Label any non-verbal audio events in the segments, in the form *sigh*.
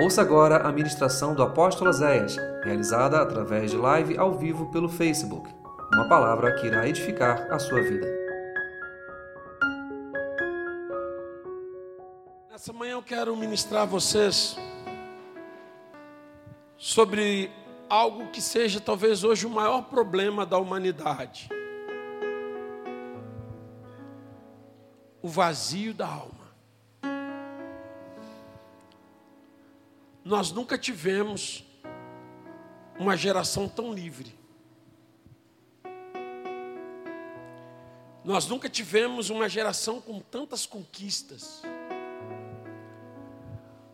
Ouça agora a ministração do apóstolo Zéias, realizada através de live ao vivo pelo Facebook. Uma palavra que irá edificar a sua vida. Nessa manhã eu quero ministrar a vocês sobre algo que seja talvez hoje o maior problema da humanidade: o vazio da alma. Nós nunca tivemos uma geração tão livre. Nós nunca tivemos uma geração com tantas conquistas.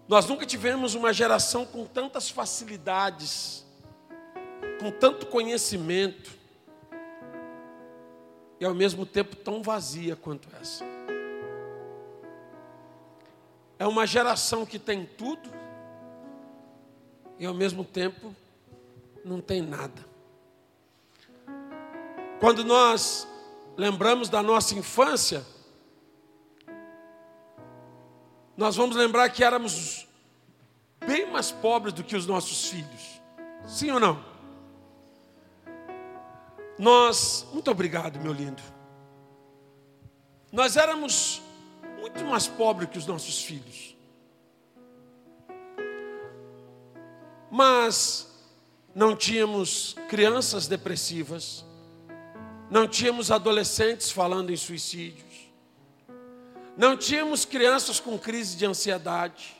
Nós nunca tivemos uma geração com tantas facilidades, com tanto conhecimento, e ao mesmo tempo tão vazia quanto essa. É uma geração que tem tudo, e ao mesmo tempo não tem nada. Quando nós lembramos da nossa infância, nós vamos lembrar que éramos bem mais pobres do que os nossos filhos. Sim ou não? Nós, muito obrigado, meu lindo. Nós éramos muito mais pobres que os nossos filhos. Mas não tínhamos crianças depressivas, não tínhamos adolescentes falando em suicídios, não tínhamos crianças com crise de ansiedade,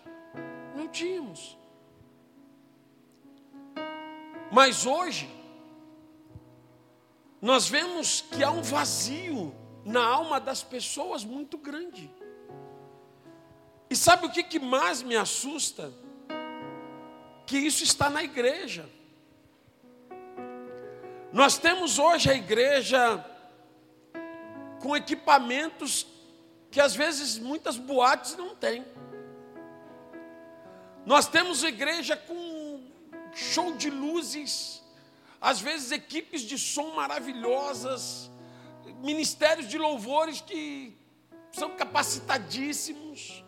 não tínhamos. Mas hoje, nós vemos que há um vazio na alma das pessoas muito grande. E sabe o que, que mais me assusta? Que isso está na igreja. Nós temos hoje a igreja com equipamentos que às vezes muitas boates não têm. Nós temos igreja com show de luzes, às vezes equipes de som maravilhosas, ministérios de louvores que são capacitadíssimos.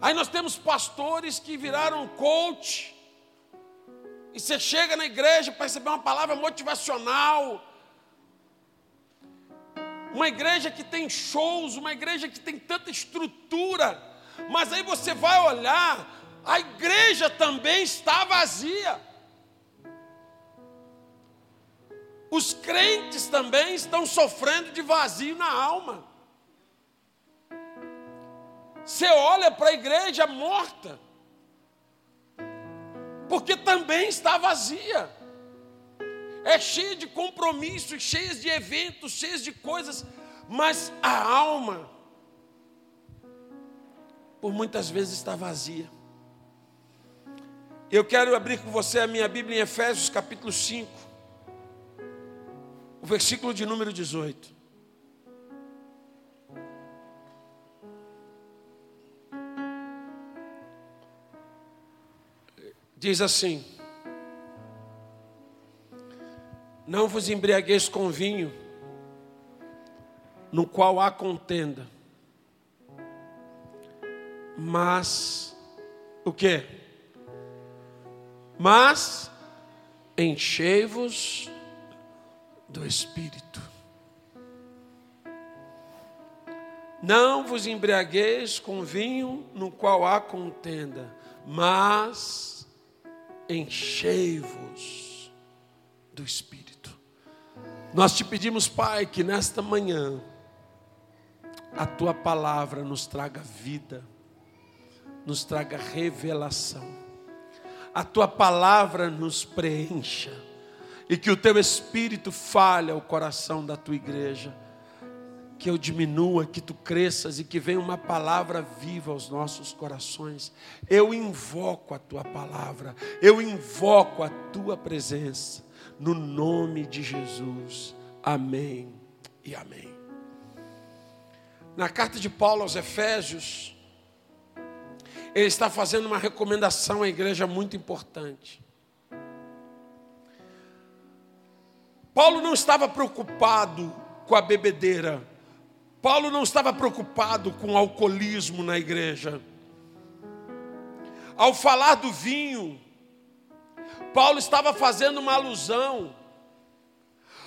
Aí nós temos pastores que viraram coach. E você chega na igreja para receber uma palavra motivacional. Uma igreja que tem shows, uma igreja que tem tanta estrutura. Mas aí você vai olhar, a igreja também está vazia. Os crentes também estão sofrendo de vazio na alma. Você olha para a igreja morta, porque também está vazia, é cheia de compromissos, cheia de eventos, cheia de coisas, mas a alma, por muitas vezes, está vazia. Eu quero abrir com você a minha Bíblia em Efésios capítulo 5, o versículo de número 18. Diz assim: Não vos embriagueis com vinho, no qual há contenda, mas o que? Mas enchei-vos do Espírito. Não vos embriagueis com vinho no qual há contenda, mas enchei-vos do Espírito. Nós te pedimos, Pai, que nesta manhã a tua palavra nos traga vida, nos traga revelação, a tua palavra nos preencha e que o teu Espírito fale ao coração da tua igreja que eu diminua, que tu cresças e que venha uma palavra viva aos nossos corações. Eu invoco a tua palavra, eu invoco a tua presença, no nome de Jesus. Amém e amém. Na carta de Paulo aos Efésios, ele está fazendo uma recomendação à igreja muito importante. Paulo não estava preocupado com a bebedeira, Paulo não estava preocupado com alcoolismo na igreja. ao falar do vinho, Paulo estava fazendo uma alusão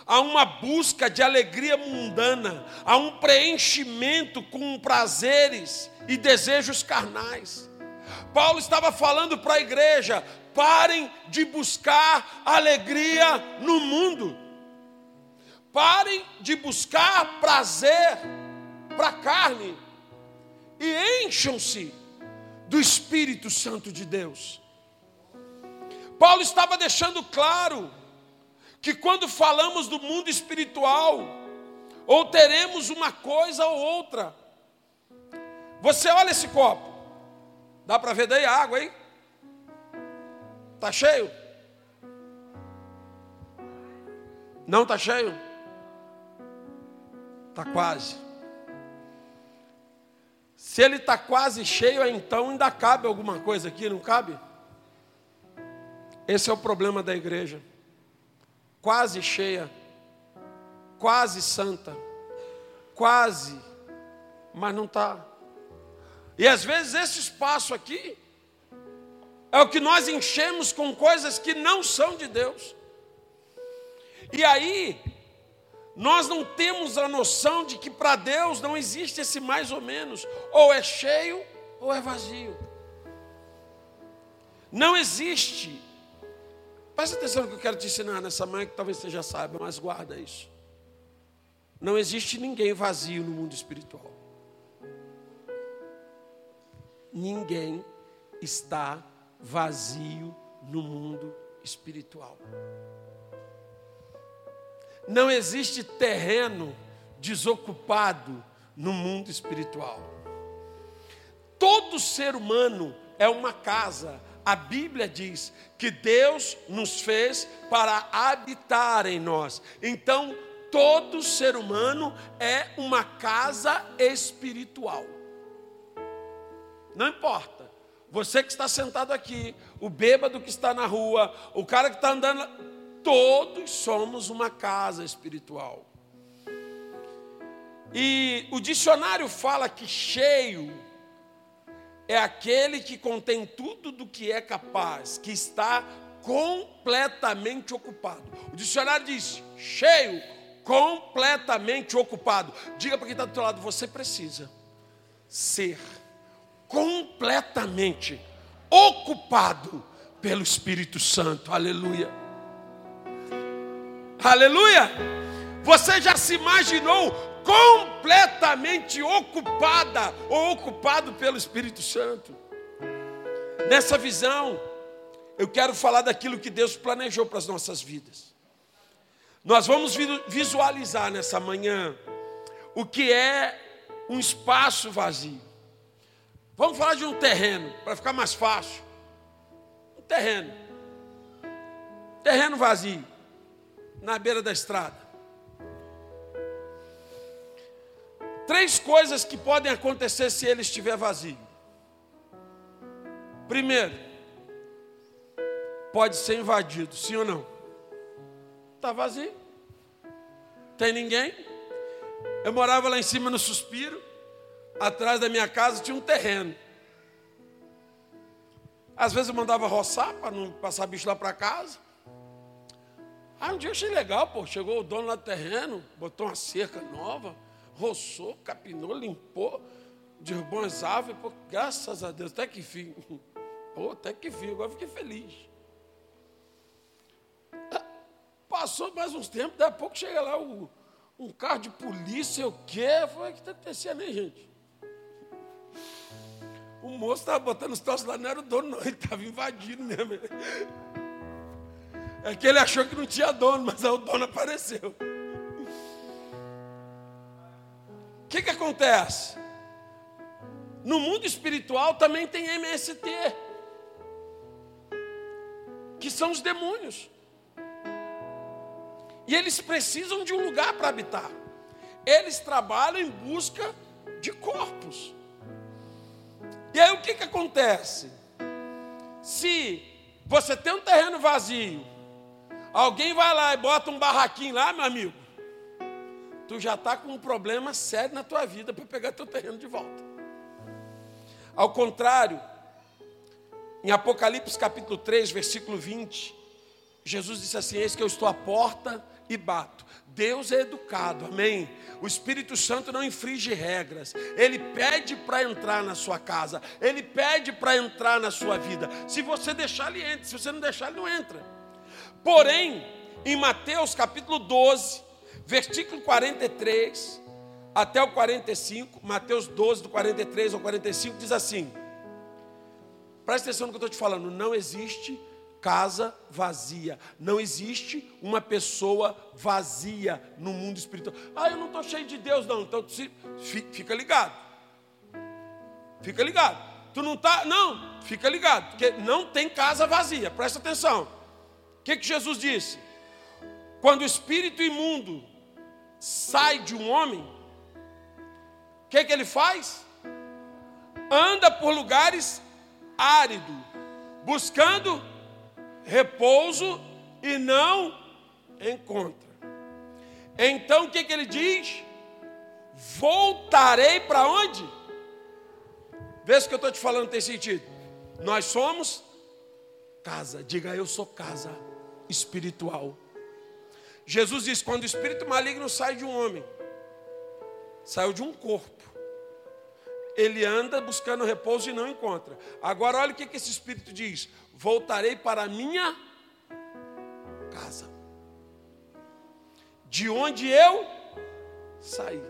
a uma busca de alegria mundana, a um preenchimento com prazeres e desejos carnais. Paulo estava falando para a igreja: parem de buscar alegria no mundo, parem de buscar prazer para a carne e encham-se do Espírito Santo de Deus. Paulo estava deixando claro que quando falamos do mundo espiritual, ou teremos uma coisa ou outra. Você olha esse copo, dá para ver daí a água aí? Está cheio? Não está cheio? Está quase. Se ele está quase cheio, então ainda cabe alguma coisa aqui, não cabe? Esse é o problema da igreja. Quase cheia, quase santa, quase, mas não está. E às vezes esse espaço aqui é o que nós enchemos com coisas que não são de Deus. E aí, nós não temos a noção de que para Deus não existe esse mais ou menos, ou é cheio ou é vazio. Não existe. Presta atenção no que eu quero te ensinar nessa manhã, que talvez você já saiba, mas guarda isso. Não existe ninguém vazio no mundo espiritual. Ninguém está vazio no mundo espiritual. Não existe terreno desocupado no mundo espiritual. Todo ser humano é uma casa. A Bíblia diz que Deus nos fez para habitar em nós. Então, todo ser humano é uma casa espiritual. Não importa você que está sentado aqui, o bêbado que está na rua, o cara que está andando, todos somos uma casa espiritual. E o dicionário fala que cheio é aquele que contém tudo do que é capaz, que está completamente ocupado. O dicionário diz cheio, completamente ocupado. Diga para quem está do seu lado, você precisa ser completamente ocupado pelo Espírito Santo. Aleluia. Aleluia. Você já se imaginou completamente ocupada ou ocupado pelo Espírito Santo? Nessa visão, eu quero falar daquilo que Deus planejou para as nossas vidas. Nós vamos visualizar nessa manhã o que é um espaço vazio. Vamos falar de um terreno, para ficar mais fácil. Um terreno. Terreno vazio, na beira da estrada. Três coisas que podem acontecer se ele estiver vazio. Primeiro, pode ser invadido, sim ou não? Está vazio. Tem ninguém. Eu morava lá em cima no suspiro atrás da minha casa tinha um terreno. Às vezes eu mandava roçar para não passar bicho lá para casa. Aí um dia eu achei legal, pô. Chegou o dono lá do terreno, botou uma cerca nova, roçou, capinou, limpou, derrubou as árvores. Pô, graças a Deus, até que fim. *laughs* Pô, até que fim, agora fiquei feliz. Passou mais uns tempos, daqui a pouco chega lá o, um carro de polícia, o quê? Foi que está acontecendo aí, gente? O moço estava botando os troços lá, não era o dono, não, *laughs* ele estava invadindo mesmo. É que ele achou que não tinha dono, mas aí o dono apareceu. O que, que acontece? No mundo espiritual também tem MST, que são os demônios. E eles precisam de um lugar para habitar. Eles trabalham em busca de corpos. E aí o que, que acontece? Se você tem um terreno vazio, alguém vai lá e bota um barraquinho lá, meu amigo, tu já está com um problema sério na tua vida para pegar teu terreno de volta. Ao contrário, Em Apocalipse capítulo 3, versículo 20, Jesus disse assim: Eis que eu estou à porta e bato. Deus é educado, amém? O Espírito Santo não infringe regras, ele pede para entrar na sua casa, ele pede para entrar na sua vida. Se você deixar, ele entra, se você não deixar, ele não entra. Porém, em Mateus capítulo 12, versículo 43 até o 45, Mateus 12, do 43 ao 45, diz assim: presta atenção no que eu estou te falando, não existe casa vazia. Não existe uma pessoa vazia no mundo espiritual. Ah, eu não estou cheio de Deus, não. Então fica ligado. Fica ligado. Tu não está. Não, fica ligado. Porque não tem casa vazia. Presta atenção. O que, que Jesus disse? Quando o espírito imundo sai de um homem, o que, que ele faz? Anda por lugares áridos, buscando repouso e não encontra. Então o que, que ele diz? Voltarei para onde? Vê se que eu estou te falando tem sentido. Nós somos casa. Diga eu sou casa espiritual. Jesus diz: quando o espírito maligno sai de um homem, saiu de um corpo, ele anda buscando repouso e não encontra. Agora, olha o que, esse espírito diz: voltarei para a minha casa, de onde eu saí.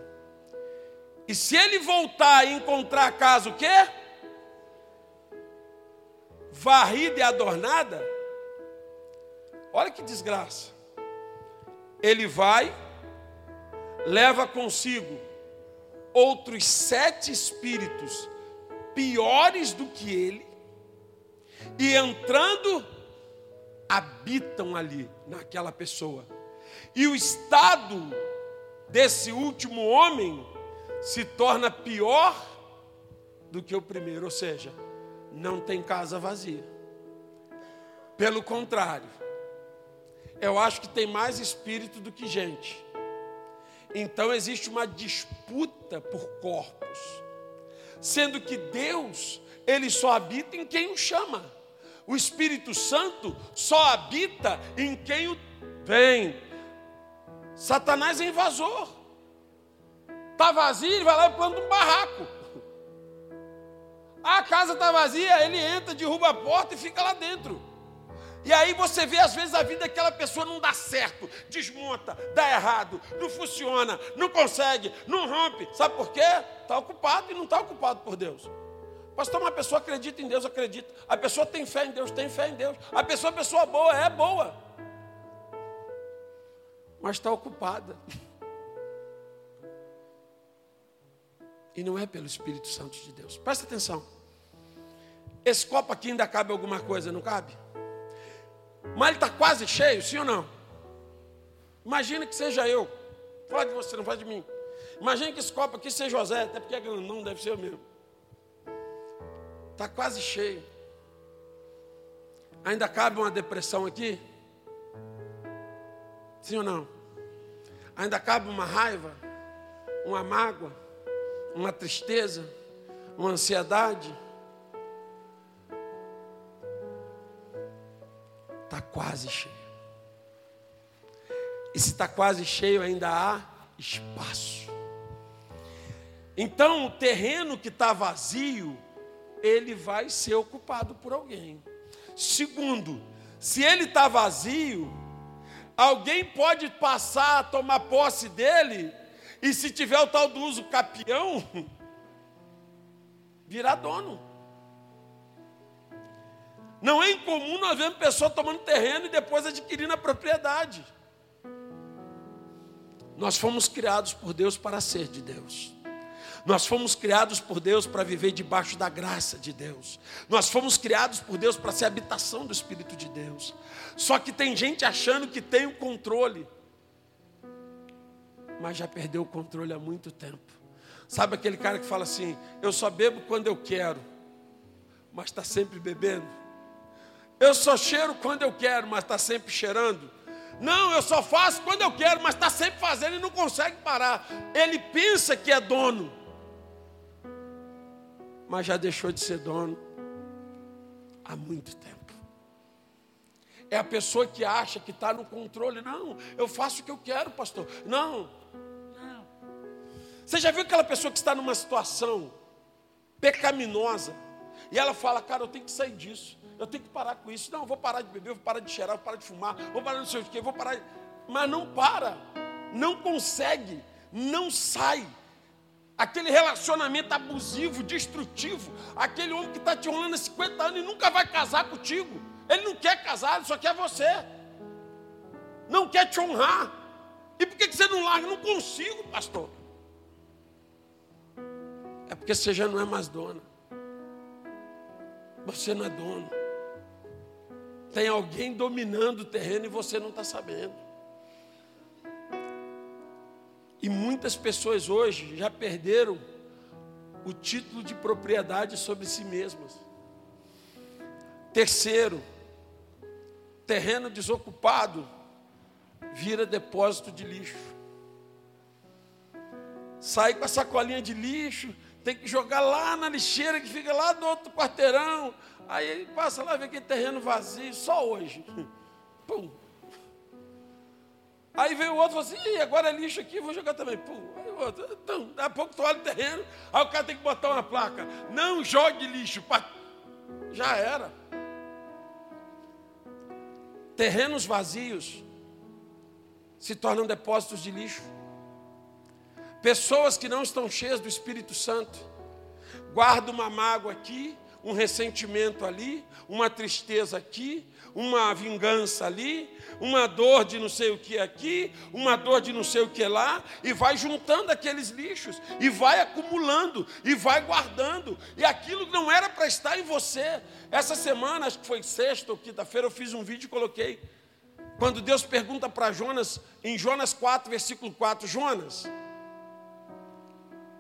E se ele voltar e encontrar a casa o quê? Varrida e adornada, olha que desgraça. Ele vai, leva consigo outros sete espíritos piores do que ele, e entrando, habitam ali, naquela pessoa. E o estado desse último homem se torna pior do que o primeiro, ou seja, não tem casa vazia. Pelo contrário, eu acho que tem mais espírito do que gente. Então existe uma disputa por corpos, sendo que Deus, ele só habita em quem o chama. O Espírito Santo só habita em quem o vem. Satanás é invasor. Está vazio, ele vai lá e planta um barraco. A casa está vazia, ele entra, derruba a porta e fica lá dentro. E aí você vê às vezes a vida daquela pessoa não dá certo, desmonta, dá errado, não funciona, não consegue, não rompe. Sabe por quê? Está ocupado e não está ocupado por Deus. Pastor, uma pessoa acredita em Deus, acredita. A pessoa tem fé em Deus, tem fé em Deus. A pessoa é pessoa boa, é boa. Mas está ocupada. E não é pelo Espírito Santo de Deus. Presta atenção. Esse copo aqui ainda cabe alguma coisa, não cabe? Mas ele está quase cheio, sim ou não? Imagina que seja eu. Fala de você, não fala de mim. Imagina que esse copo aqui seja José, até porque é grandão, deve ser eu mesmo. Está quase cheio. Ainda cabe uma depressão aqui? Sim ou não? Ainda cabe uma raiva, uma mágoa, uma tristeza, uma ansiedade? Quase cheio. E se está quase cheio, ainda há espaço. Então, o terreno que está vazio, ele vai ser ocupado por alguém. Segundo, se ele está vazio, alguém pode passar a tomar posse dele, e se tiver o tal do uso capião, *laughs* virar dono. Não é incomum nós vermos pessoa tomando terreno e depois adquirindo a propriedade. Nós fomos criados por Deus para ser de Deus. Nós fomos criados por Deus para viver debaixo da graça de Deus. Nós fomos criados por Deus para ser habitação do Espírito de Deus. Só que tem gente achando que tem o controle, mas já perdeu o controle há muito tempo. Sabe aquele cara que fala assim: Eu só bebo quando eu quero, mas está sempre bebendo. Eu só cheiro quando eu quero, mas está sempre cheirando. Não, eu só faço quando eu quero, mas está sempre fazendo e não consegue parar. Ele pensa que é dono, mas já deixou de ser dono há muito tempo. É a pessoa que acha que está no controle. Não, eu faço o que eu quero, pastor. Não, não. Você já viu aquela pessoa que está numa situação pecaminosa e ela fala, cara, eu tenho que sair disso, eu tenho que parar com isso. Não, eu vou parar de beber, vou parar de cheirar, vou parar de fumar, vou parar de não sei o quê, vou parar. Mas não para, não consegue, não sai aquele relacionamento abusivo, destrutivo, aquele homem que está te enrolando há 50 anos e nunca vai casar contigo. Ele não quer casar, ele só quer você. Não quer te honrar. E por que você não larga? Não consigo, pastor. É porque você já não é mais dona. Você não é dono. Tem alguém dominando o terreno e você não está sabendo. E muitas pessoas hoje já perderam o título de propriedade sobre si mesmas. Terceiro, terreno desocupado vira depósito de lixo. Sai com a sacolinha de lixo, tem que jogar lá na lixeira que fica lá do outro quarteirão. Aí passa lá, vê aquele terreno vazio, só hoje. *laughs* Pum, Aí veio o outro e falou assim, agora é lixo aqui, vou jogar também. Pum. Aí o outro, então, daqui a pouco tu olha o terreno, aí o cara tem que botar uma placa. Não jogue lixo. Já era. Terrenos vazios se tornam depósitos de lixo. Pessoas que não estão cheias do Espírito Santo guardam uma mágoa aqui, um ressentimento ali, uma tristeza aqui, uma vingança ali, uma dor de não sei o que aqui, uma dor de não sei o que lá, e vai juntando aqueles lixos, e vai acumulando, e vai guardando, e aquilo não era para estar em você. Essa semana, acho que foi sexta ou quinta-feira, eu fiz um vídeo e coloquei. Quando Deus pergunta para Jonas, em Jonas 4, versículo 4, Jonas,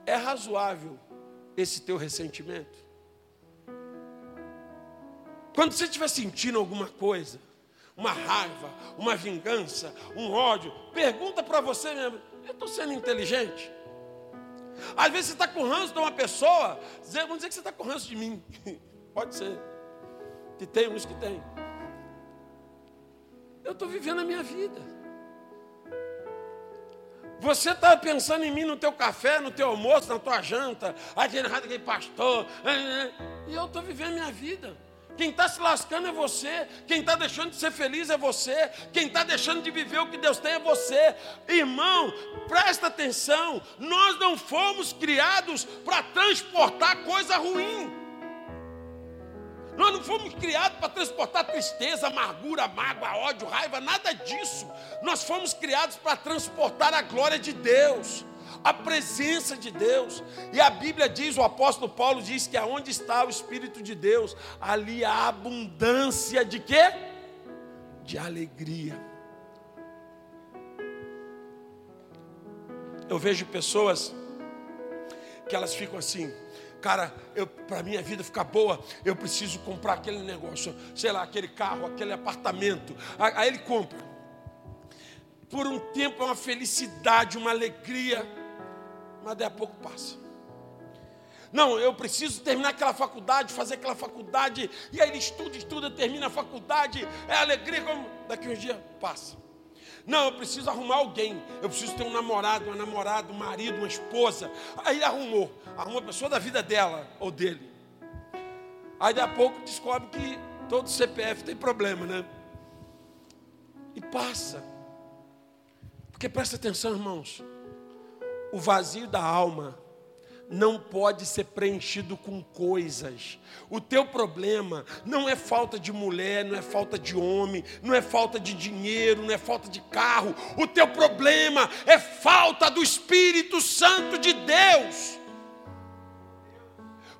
é razoável esse teu ressentimento? Quando você estiver sentindo alguma coisa, uma raiva, uma vingança, um ódio, pergunta para você mesmo: eu estou sendo inteligente? Às vezes você está com ranço de uma pessoa, vamos dizer que você está com ranço de mim. *laughs* Pode ser. Que tem uns que tem. Eu estou vivendo a minha vida. Você está pensando em mim no teu café, no teu almoço, na tua janta, aquele rato, aquele pastor, e eu estou vivendo a minha vida. Quem está se lascando é você. Quem está deixando de ser feliz é você. Quem está deixando de viver o que Deus tem é você. Irmão, presta atenção. Nós não fomos criados para transportar coisa ruim. Nós não fomos criados para transportar tristeza, amargura, mágoa, ódio, raiva, nada disso. Nós fomos criados para transportar a glória de Deus a presença de Deus. E a Bíblia diz, o apóstolo Paulo diz que aonde está o Espírito de Deus, ali há abundância de quê? De alegria. Eu vejo pessoas que elas ficam assim, cara, para minha vida ficar boa, eu preciso comprar aquele negócio, sei lá, aquele carro, aquele apartamento. Aí ele compra. Por um tempo é uma felicidade, uma alegria mas daí a pouco passa. Não, eu preciso terminar aquela faculdade, fazer aquela faculdade, e aí ele estuda, estuda, termina a faculdade, é alegria, como daqui uns dias passa. Não, eu preciso arrumar alguém, eu preciso ter um namorado, uma namorada, um marido, uma esposa. Aí ele arrumou, arrumou a pessoa da vida dela ou dele. Aí daqui a pouco descobre que todo CPF tem problema, né? E passa. Porque presta atenção, irmãos. O vazio da alma não pode ser preenchido com coisas. O teu problema não é falta de mulher, não é falta de homem, não é falta de dinheiro, não é falta de carro. O teu problema é falta do Espírito Santo de Deus.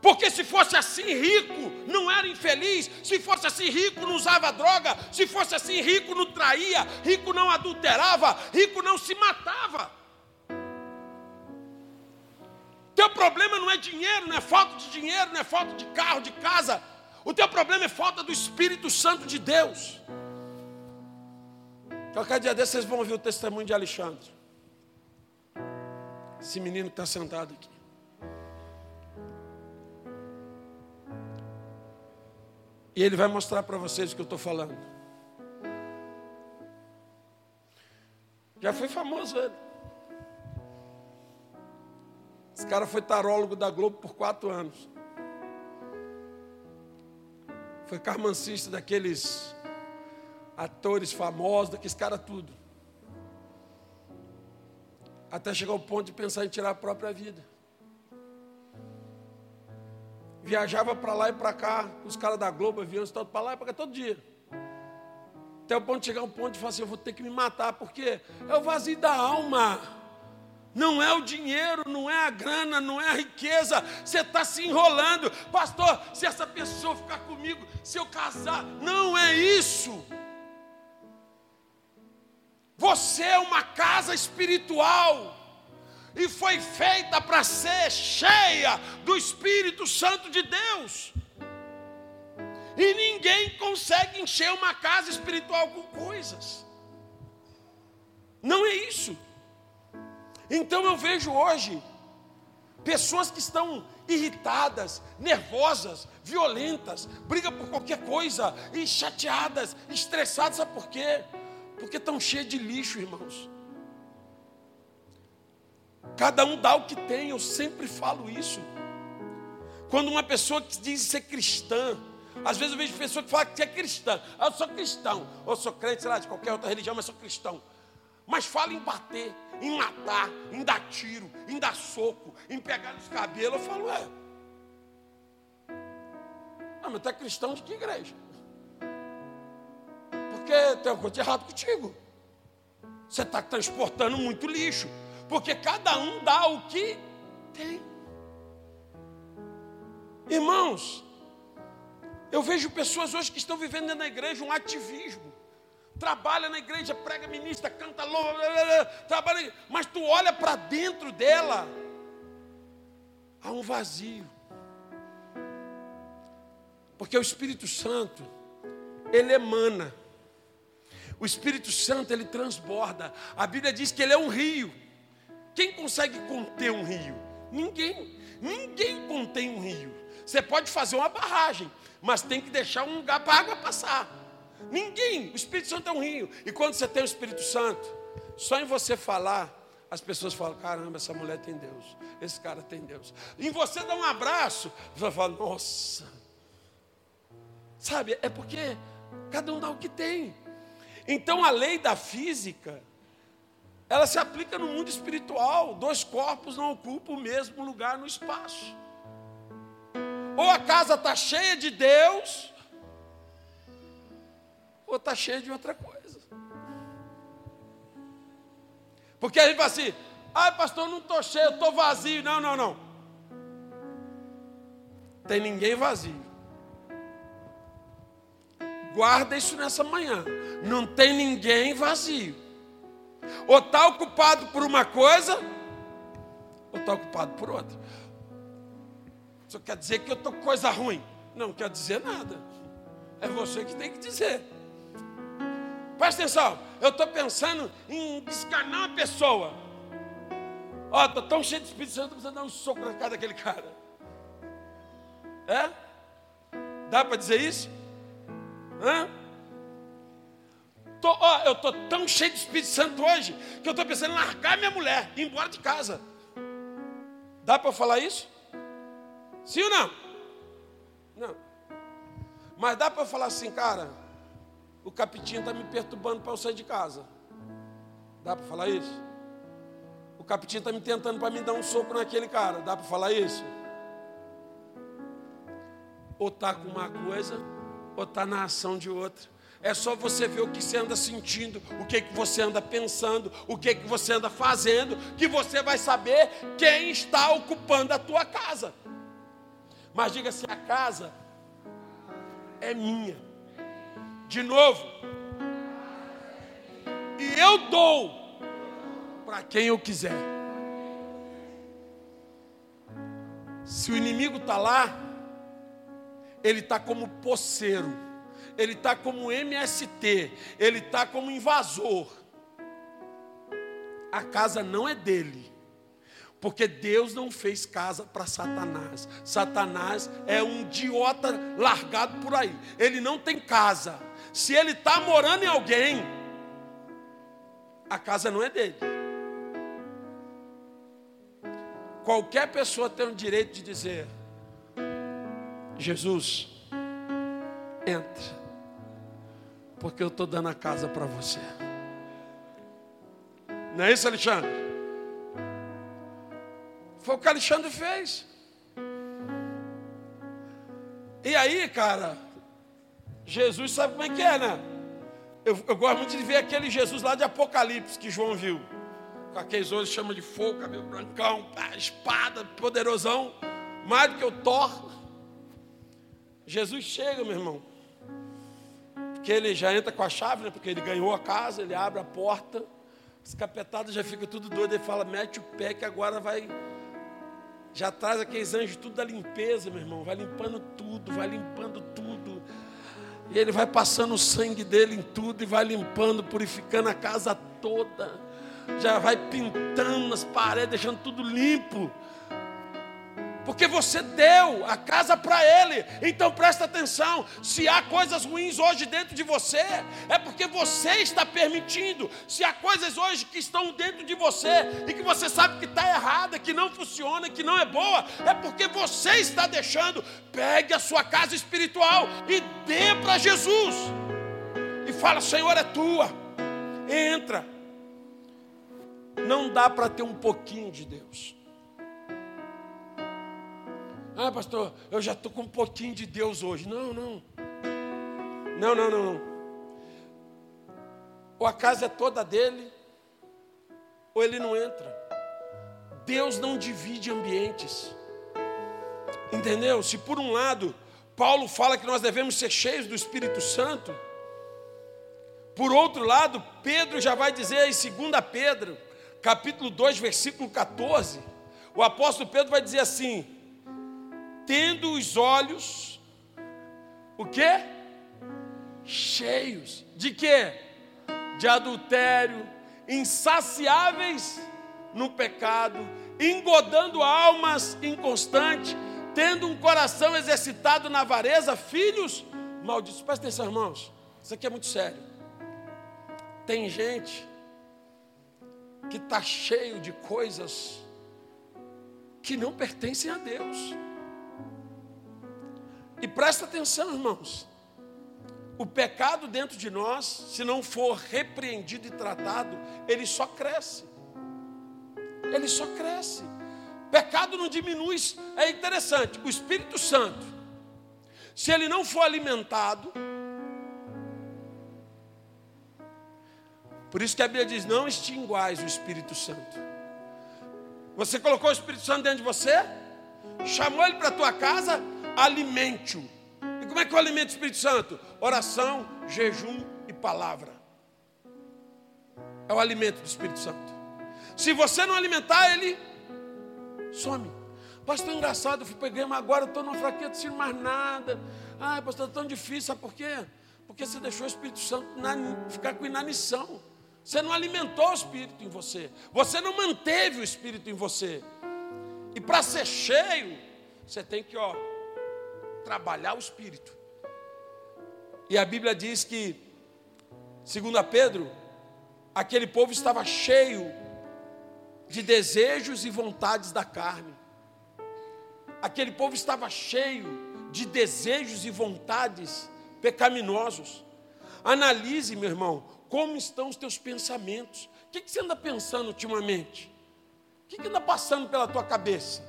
Porque se fosse assim rico, não era infeliz. Se fosse assim rico, não usava droga. Se fosse assim rico, não traía. Rico não adulterava. Rico não se matava. Teu problema não é dinheiro, não é falta de dinheiro, não é falta de carro, de casa. O teu problema é falta do Espírito Santo de Deus. Qualquer dia desses vocês vão ouvir o testemunho de Alexandre. Esse menino que está sentado aqui. E ele vai mostrar para vocês o que eu estou falando. Já foi famoso ele. Esse cara foi tarólogo da Globo por quatro anos. Foi carmancista daqueles atores famosos, daqueles caras tudo. Até chegar ao ponto de pensar em tirar a própria vida. Viajava para lá e para cá, os caras da Globo, aviões, para lá e para cá todo dia. Até o ponto de chegar ao ponto de falar assim, eu vou ter que me matar, porque é o vazio da alma. Não é o dinheiro, não é a grana, não é a riqueza. Você está se enrolando, pastor. Se essa pessoa ficar comigo, se eu casar, não é isso. Você é uma casa espiritual e foi feita para ser cheia do Espírito Santo de Deus. E ninguém consegue encher uma casa espiritual com coisas. Não é isso. Então eu vejo hoje pessoas que estão irritadas, nervosas, violentas, brigam por qualquer coisa, e chateadas, estressadas, sabe por quê? Porque estão cheias de lixo, irmãos. Cada um dá o que tem, eu sempre falo isso. Quando uma pessoa diz ser cristã, às vezes eu vejo pessoa que fala que é cristã, ah, eu sou cristão, ou sou crente, sei lá, de qualquer outra religião, mas sou cristão. Mas fala em bater, em matar, em dar tiro, em dar soco, em pegar nos cabelos. Eu falo, é. Ah, mas tu é cristão de que igreja? Porque tem alguma coisa errado contigo. Você está transportando muito lixo. Porque cada um dá o que tem. Irmãos, eu vejo pessoas hoje que estão vivendo na igreja um ativismo trabalha na igreja, prega, ministra, canta, louva, trabalha, mas tu olha para dentro dela, há um vazio. Porque o Espírito Santo, ele emana. O Espírito Santo, ele transborda. A Bíblia diz que ele é um rio. Quem consegue conter um rio? Ninguém. Ninguém contém um rio. Você pode fazer uma barragem, mas tem que deixar um lugar para a água passar. Ninguém. O Espírito Santo é um rio. E quando você tem o Espírito Santo, só em você falar, as pessoas falam: caramba, essa mulher tem Deus. Esse cara tem Deus. Em você dar um abraço, você fala: nossa. Sabe, é porque cada um dá o que tem. Então a lei da física, ela se aplica no mundo espiritual. Dois corpos não ocupam o mesmo lugar no espaço. Ou a casa está cheia de Deus, ou está cheio de outra coisa. Porque a gente fala assim, ai pastor, eu não estou cheio, estou vazio. Não, não, não. Tem ninguém vazio. Guarda isso nessa manhã. Não tem ninguém vazio. Ou está ocupado por uma coisa, ou está ocupado por outra. Isso quer dizer que eu estou com coisa ruim? Não quer dizer nada. É você que tem que dizer. Presta atenção, eu estou pensando em descarnar uma pessoa. Ó, estou tão cheio de Espírito Santo, estou precisando dar um soco na cara daquele cara. É? Dá para dizer isso? Hã? Tô, ó, eu estou tão cheio de Espírito Santo hoje que eu estou pensando em largar minha mulher e ir embora de casa. Dá para falar isso? Sim ou não? Não. Mas dá para falar assim, cara, o capitinho está me perturbando para eu sair de casa. Dá para falar isso? O capitinho está me tentando para me dar um soco naquele cara. Dá para falar isso? Ou está com uma coisa, ou está na ação de outra. É só você ver o que você anda sentindo, o que, que você anda pensando, o que, que você anda fazendo, que você vai saber quem está ocupando a tua casa. Mas diga se a casa é minha. De novo. E eu dou para quem eu quiser. Se o inimigo está lá, ele está como poceiro, ele está como MST, ele está como invasor. A casa não é dele. Porque Deus não fez casa para Satanás. Satanás é um idiota largado por aí. Ele não tem casa. Se ele está morando em alguém, a casa não é dele. Qualquer pessoa tem o direito de dizer: Jesus, entra, porque eu estou dando a casa para você. Não é isso, Alexandre? Foi o que Alexandre fez. E aí, cara, Jesus sabe como é que é, né? Eu, eu, gosto muito de ver aquele Jesus lá de Apocalipse que João viu. Com aqueles olhos chama de fogo, cabelo brancão, espada, poderosão, mais do que o Thor. Jesus chega, meu irmão. Porque ele já entra com a chave, né? Porque ele ganhou a casa, ele abre a porta. Os capetados já ficam tudo doido. Ele fala: mete o pé que agora vai já traz aqueles anjos tudo da limpeza, meu irmão. Vai limpando tudo, vai limpando tudo. E ele vai passando o sangue dele em tudo e vai limpando, purificando a casa toda. Já vai pintando as paredes, deixando tudo limpo porque você deu a casa para Ele. Então presta atenção: se há coisas ruins hoje dentro de você, é porque você está permitindo. Se há coisas hoje que estão dentro de você e que você sabe que está errada, que não funciona, que não é boa, é porque você está deixando. Pegue a sua casa espiritual e dê para Jesus. E fala: Senhor, é tua. Entra. Não dá para ter um pouquinho de Deus. Ah, pastor, eu já estou com um pouquinho de Deus hoje. Não, não. Não, não, não. Ou a casa é toda dele, ou ele não entra. Deus não divide ambientes. Entendeu? Se por um lado Paulo fala que nós devemos ser cheios do Espírito Santo, por outro lado, Pedro já vai dizer em 2 Pedro, capítulo 2, versículo 14, o apóstolo Pedro vai dizer assim: tendo os olhos, o que? Cheios. De quê? De adultério, insaciáveis no pecado, engodando almas inconstantes, tendo um coração exercitado na avareza, filhos malditos. Presta atenção, irmãos. Isso aqui é muito sério. Tem gente que está cheio de coisas que não pertencem a Deus. E presta atenção, irmãos. O pecado dentro de nós, se não for repreendido e tratado, ele só cresce. Ele só cresce. Pecado não diminui. É interessante. O Espírito Santo, se ele não for alimentado, por isso que a Bíblia diz: não extinguais o Espírito Santo. Você colocou o Espírito Santo dentro de você, chamou ele para a tua casa, alimente-o. E como é que eu alimento o Espírito Santo? Oração, jejum e palavra. É o alimento do Espírito Santo. Se você não alimentar, ele some. Pastor, engraçado, eu fui igreja, mas agora estou numa fraqueza, não sinto mais nada. Ai, pastor, é tão difícil, sabe por quê? Porque você deixou o Espírito Santo ficar com inanição. Você não alimentou o Espírito em você. Você não manteve o Espírito em você. E para ser cheio, você tem que, ó, trabalhar o espírito. E a Bíblia diz que, segundo a Pedro, aquele povo estava cheio de desejos e vontades da carne. Aquele povo estava cheio de desejos e vontades pecaminosos. Analise, meu irmão, como estão os teus pensamentos. O que, você anda pensando ultimamente? O que, que anda passando pela tua cabeça?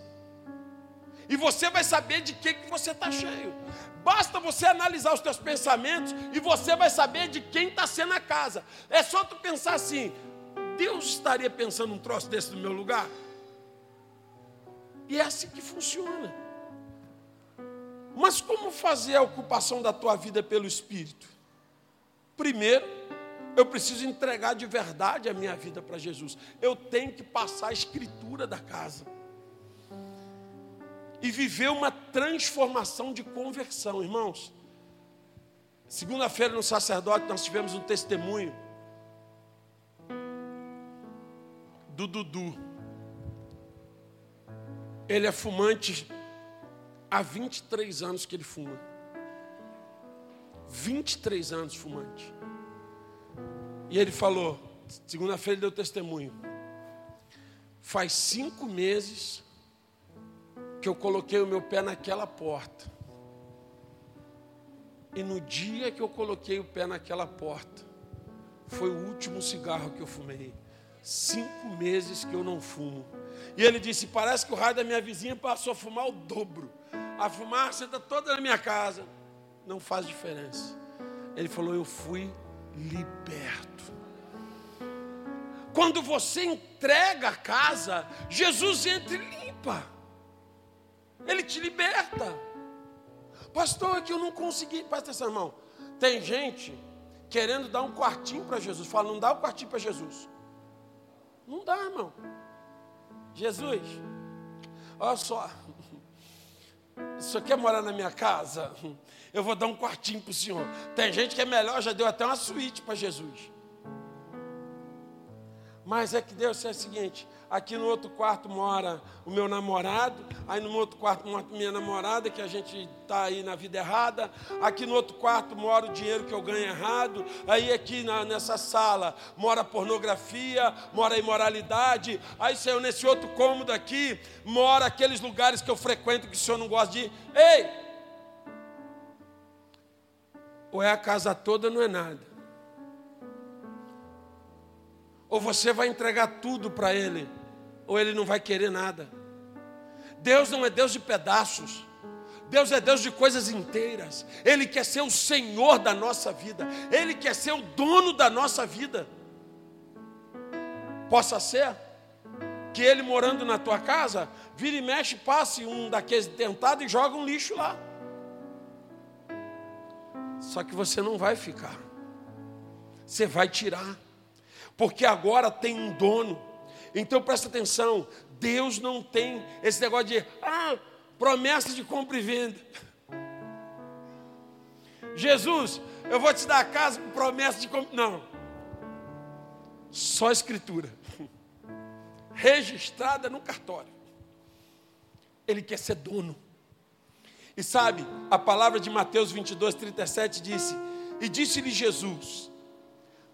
E você vai saber de que, que você está cheio. Basta você analisar os teus pensamentos e você vai saber de quem está sendo a casa. É só tu pensar assim: Deus estaria pensando um troço desse no meu lugar? E é assim que funciona. Mas como fazer a ocupação da tua vida pelo Espírito? Primeiro, eu preciso entregar de verdade a minha vida para Jesus. Eu tenho que passar a escritura da casa e viver uma transformação de conversão, irmãos. Segunda-feira no sacerdote nós tivemos um testemunho do Dudu. Ele é fumante há 23 anos que ele fuma. 23 anos fumante. E ele falou, segunda-feira deu testemunho. Faz cinco meses que eu coloquei o meu pé naquela porta. E no dia que eu coloquei o pé naquela porta, foi o último cigarro que eu fumei. Cinco meses que eu não fumo. E ele disse: Parece que o raio da minha vizinha passou a fumar o dobro. A fumaça está toda na minha casa. Não faz diferença. Ele falou: Eu fui liberto. Quando você entrega a casa, Jesus entra e limpa. Ele te liberta. Pastor, é que eu não consegui. Presta atenção, irmão. Tem gente querendo dar um quartinho para Jesus. Fala, não dá um quartinho para Jesus. Não dá, irmão. Jesus, olha só. *laughs* O senhor quer morar na minha casa? *laughs* Eu vou dar um quartinho para o senhor. Tem gente que é melhor, já deu até uma suíte para Jesus. Mas é que Deus é o seguinte: aqui no outro quarto mora o meu namorado, aí no outro quarto mora minha namorada, que a gente está aí na vida errada, aqui no outro quarto mora o dinheiro que eu ganho errado, aí aqui na, nessa sala mora pornografia, mora imoralidade, aí Senhor, nesse outro cômodo aqui mora aqueles lugares que eu frequento que o Senhor não gosta de ir. Ei! Ou é a casa toda não é nada. Ou você vai entregar tudo para Ele, ou Ele não vai querer nada. Deus não é Deus de pedaços. Deus é Deus de coisas inteiras. Ele quer ser o Senhor da nossa vida. Ele quer ser o dono da nossa vida. Possa ser que Ele morando na tua casa, vira e mexe, passe um daqueles tentados e joga um lixo lá. Só que você não vai ficar. Você vai tirar porque agora tem um dono. Então presta atenção, Deus não tem esse negócio de ah, promessa de compra e venda. *laughs* Jesus, eu vou te dar a casa com promessa de compra. Não. Só escritura. *laughs* Registrada no cartório. Ele quer ser dono. E sabe, a palavra de Mateus 22, 37 disse: E disse-lhe Jesus: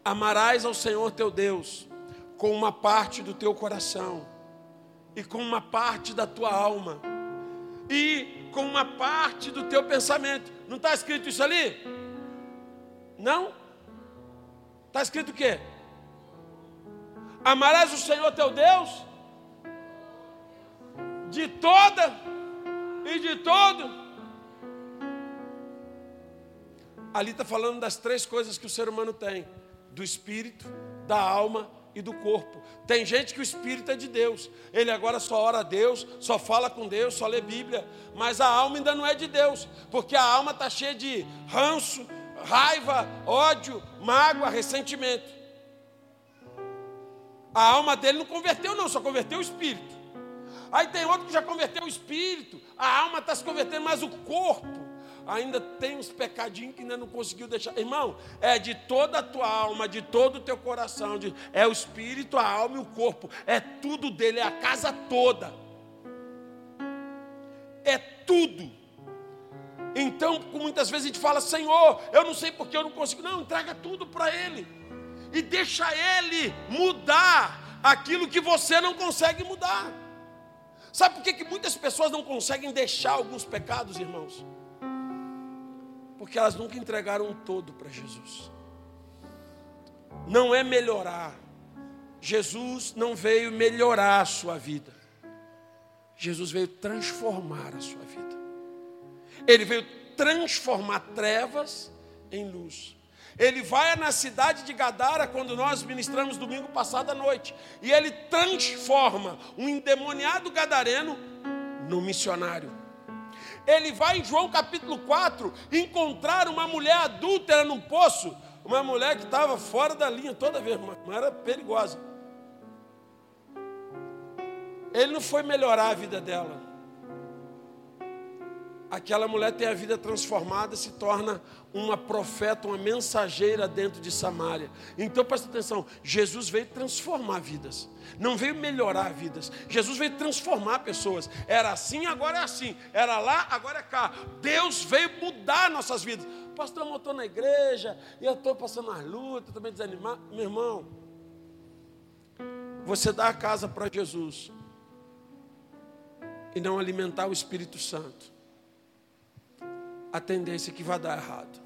Amarás ao Senhor teu Deus com uma parte do teu coração, e com uma parte da tua alma, e com uma parte do teu pensamento. Não está escrito isso ali? Não? Está escrito o quê? Amarás o Senhor teu Deus de toda e de todo. Ali está falando das três coisas que o ser humano tem do espírito, da alma e do corpo. Tem gente que o espírito é de Deus. Ele agora só ora a Deus, só fala com Deus, só lê Bíblia. Mas a alma ainda não é de Deus, porque a alma está cheia de ranço, raiva, ódio, mágoa, ressentimento. A alma dele não converteu, não, só converteu o espírito. Aí tem outro que já converteu o espírito, a alma está se convertendo, mas o corpo ainda tem uns pecadinhos que ainda não conseguiu deixar. Irmão, é de toda a tua alma, de todo o teu coração, de, é o espírito, a alma e o corpo, é tudo dele, é a casa toda. É tudo. Então, muitas vezes a gente fala, Senhor, eu não sei porque eu não consigo. Não, entrega tudo para Ele. E deixa Ele mudar aquilo que você não consegue mudar. Sabe por que, que muitas pessoas não conseguem deixar alguns pecados, irmãos? Porque elas nunca entregaram um todo para Jesus. Não é melhorar. Jesus não veio melhorar a sua vida. Jesus veio transformar a sua vida. Ele veio transformar trevas em luz. Ele vai na cidade de Gadara quando nós ministramos domingo passado à noite. E ele transforma um endemoniado gadareno no missionário ele vai em João capítulo 4 encontrar uma mulher adúltera num poço, uma mulher que estava fora da linha toda vez, mas era perigosa. Ele não foi melhorar a vida dela. Aquela mulher tem a vida transformada se torna uma profeta, uma mensageira dentro de Samaria. Então presta atenção: Jesus veio transformar vidas, não veio melhorar vidas. Jesus veio transformar pessoas. Era assim, agora é assim. Era lá, agora é cá. Deus veio mudar nossas vidas. Pastor, eu estou na igreja e eu estou passando as lutas, também desanimado. Meu irmão, você dá a casa para Jesus e não alimentar o Espírito Santo a tendência é que vai dar errado.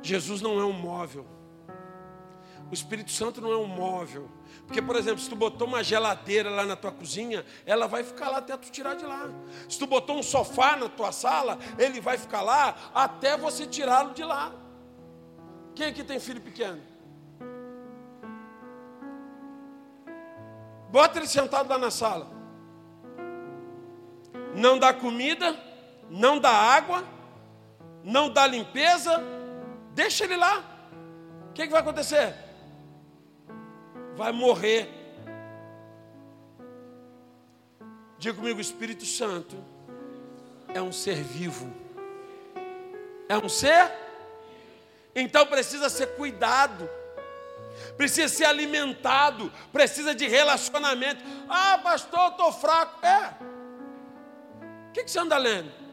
Jesus não é um móvel. O Espírito Santo não é um móvel. Porque, por exemplo, se tu botou uma geladeira lá na tua cozinha, ela vai ficar lá até tu tirar de lá. Se tu botou um sofá na tua sala, ele vai ficar lá até você tirá-lo de lá. Quem aqui tem filho pequeno? Bota ele sentado lá na sala. Não dá comida, não dá água, não dá limpeza, deixa ele lá. O que, que vai acontecer? Vai morrer. Diga comigo, o Espírito Santo é um ser vivo. É um ser? Então precisa ser cuidado. Precisa ser alimentado, precisa de relacionamento. Ah, pastor, estou fraco. É. O que, que você anda lendo?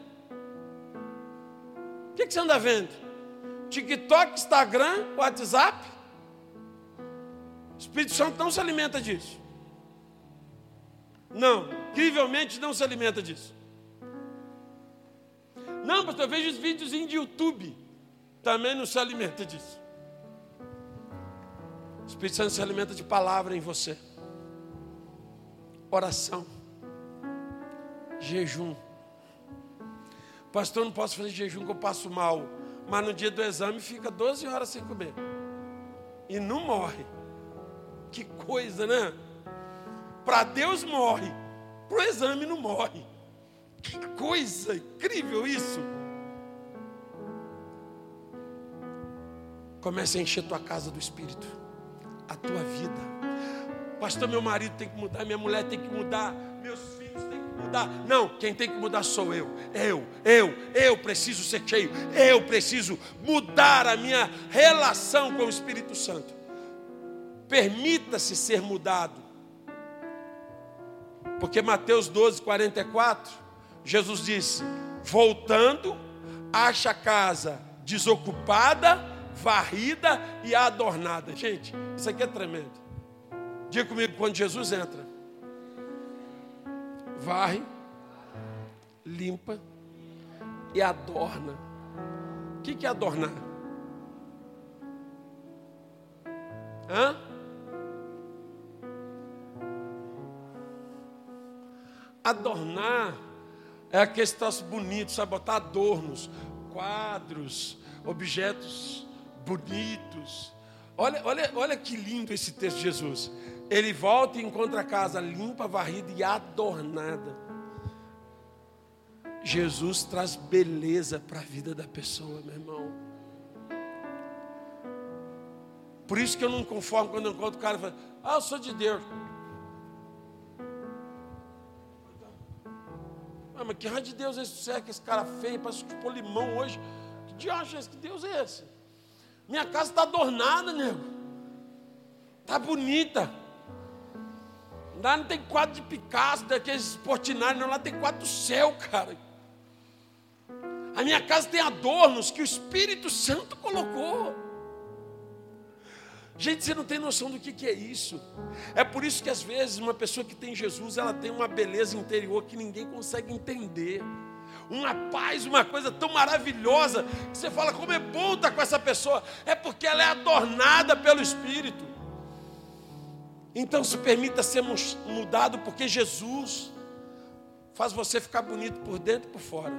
O que, que você anda vendo? TikTok, Instagram, WhatsApp? O Espírito Santo não se alimenta disso. Não, incrivelmente não se alimenta disso. Não, pastor, eu vejo os vídeos de YouTube. Também não se alimenta disso. O Espírito Santo se alimenta de palavra em você. Oração. Jejum. Pastor, não posso fazer jejum que eu passo mal. Mas no dia do exame fica 12 horas sem comer. E não morre. Que coisa, né? Para Deus morre. Para o exame não morre. Que coisa incrível isso. Comece a encher tua casa do Espírito. A tua vida. Pastor, meu marido tem que mudar, minha mulher tem que mudar, meus filhos mudar. Não, quem tem que mudar sou eu. Eu, eu, eu preciso ser cheio. Eu preciso mudar a minha relação com o Espírito Santo. Permita-se ser mudado. Porque Mateus 12, 44, Jesus disse: voltando, acha a casa desocupada, varrida e adornada. Gente, isso aqui é tremendo. Diga comigo, quando Jesus entra, varre, limpa e adorna. O que é adornar? Hã? Adornar é aquele troço bonito, sabe? Botar adornos, quadros, objetos bonitos. Olha, olha, olha que lindo esse texto de Jesus. Ele volta e encontra a casa limpa, varrida e adornada. Jesus traz beleza para a vida da pessoa, meu irmão. Por isso que eu não me conformo quando eu encontro o cara e falo, ah, eu sou de Deus. Ah, mas que raio de Deus é esse? É que esse cara feio, parece que pôr limão hoje. Que diacho é esse? Que Deus é esse? Minha casa está adornada, nego. Está bonita. Lá não tem quadro de Picasso, daqueles portinários, não. Lá tem quadro do céu, cara. A minha casa tem adornos que o Espírito Santo colocou. Gente, você não tem noção do que, que é isso. É por isso que às vezes uma pessoa que tem Jesus, ela tem uma beleza interior que ninguém consegue entender. Uma paz, uma coisa tão maravilhosa, que você fala como é bom estar com essa pessoa. É porque ela é adornada pelo Espírito. Então se permita ser mudado, porque Jesus faz você ficar bonito por dentro e por fora.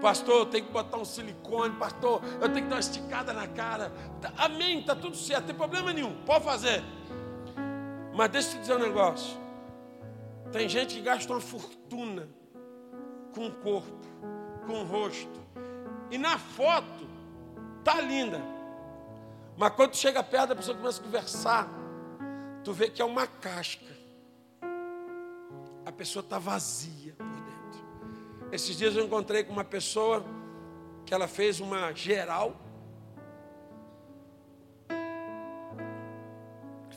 Pastor, eu tenho que botar um silicone, pastor, eu tenho que dar uma esticada na cara. Tá, amém, está tudo certo, não tem problema nenhum, pode fazer. Mas deixa eu te dizer um negócio. Tem gente que gasta uma fortuna com o corpo, com o rosto. E na foto, tá linda. Mas quando chega perto, a pessoa começa a conversar tu vê que é uma casca. A pessoa está vazia por dentro. Esses dias eu encontrei com uma pessoa que ela fez uma geral.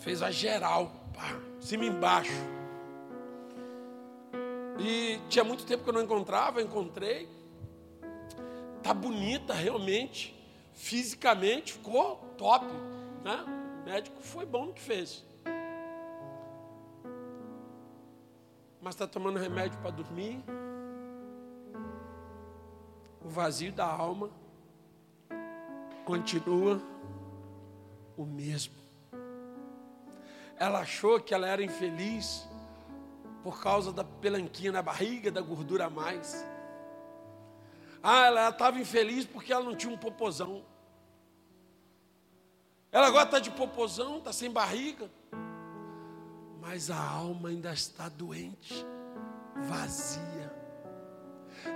Fez a geral, pá, cima e embaixo. E tinha muito tempo que eu não encontrava, encontrei. Tá bonita realmente, fisicamente ficou top, né? O médico foi bom no que fez. Mas está tomando remédio para dormir. O vazio da alma continua o mesmo. Ela achou que ela era infeliz por causa da pelanquinha na barriga, da gordura a mais. Ah, ela estava infeliz porque ela não tinha um popozão. Ela agora está de popozão, está sem barriga. Mas a alma ainda está doente, vazia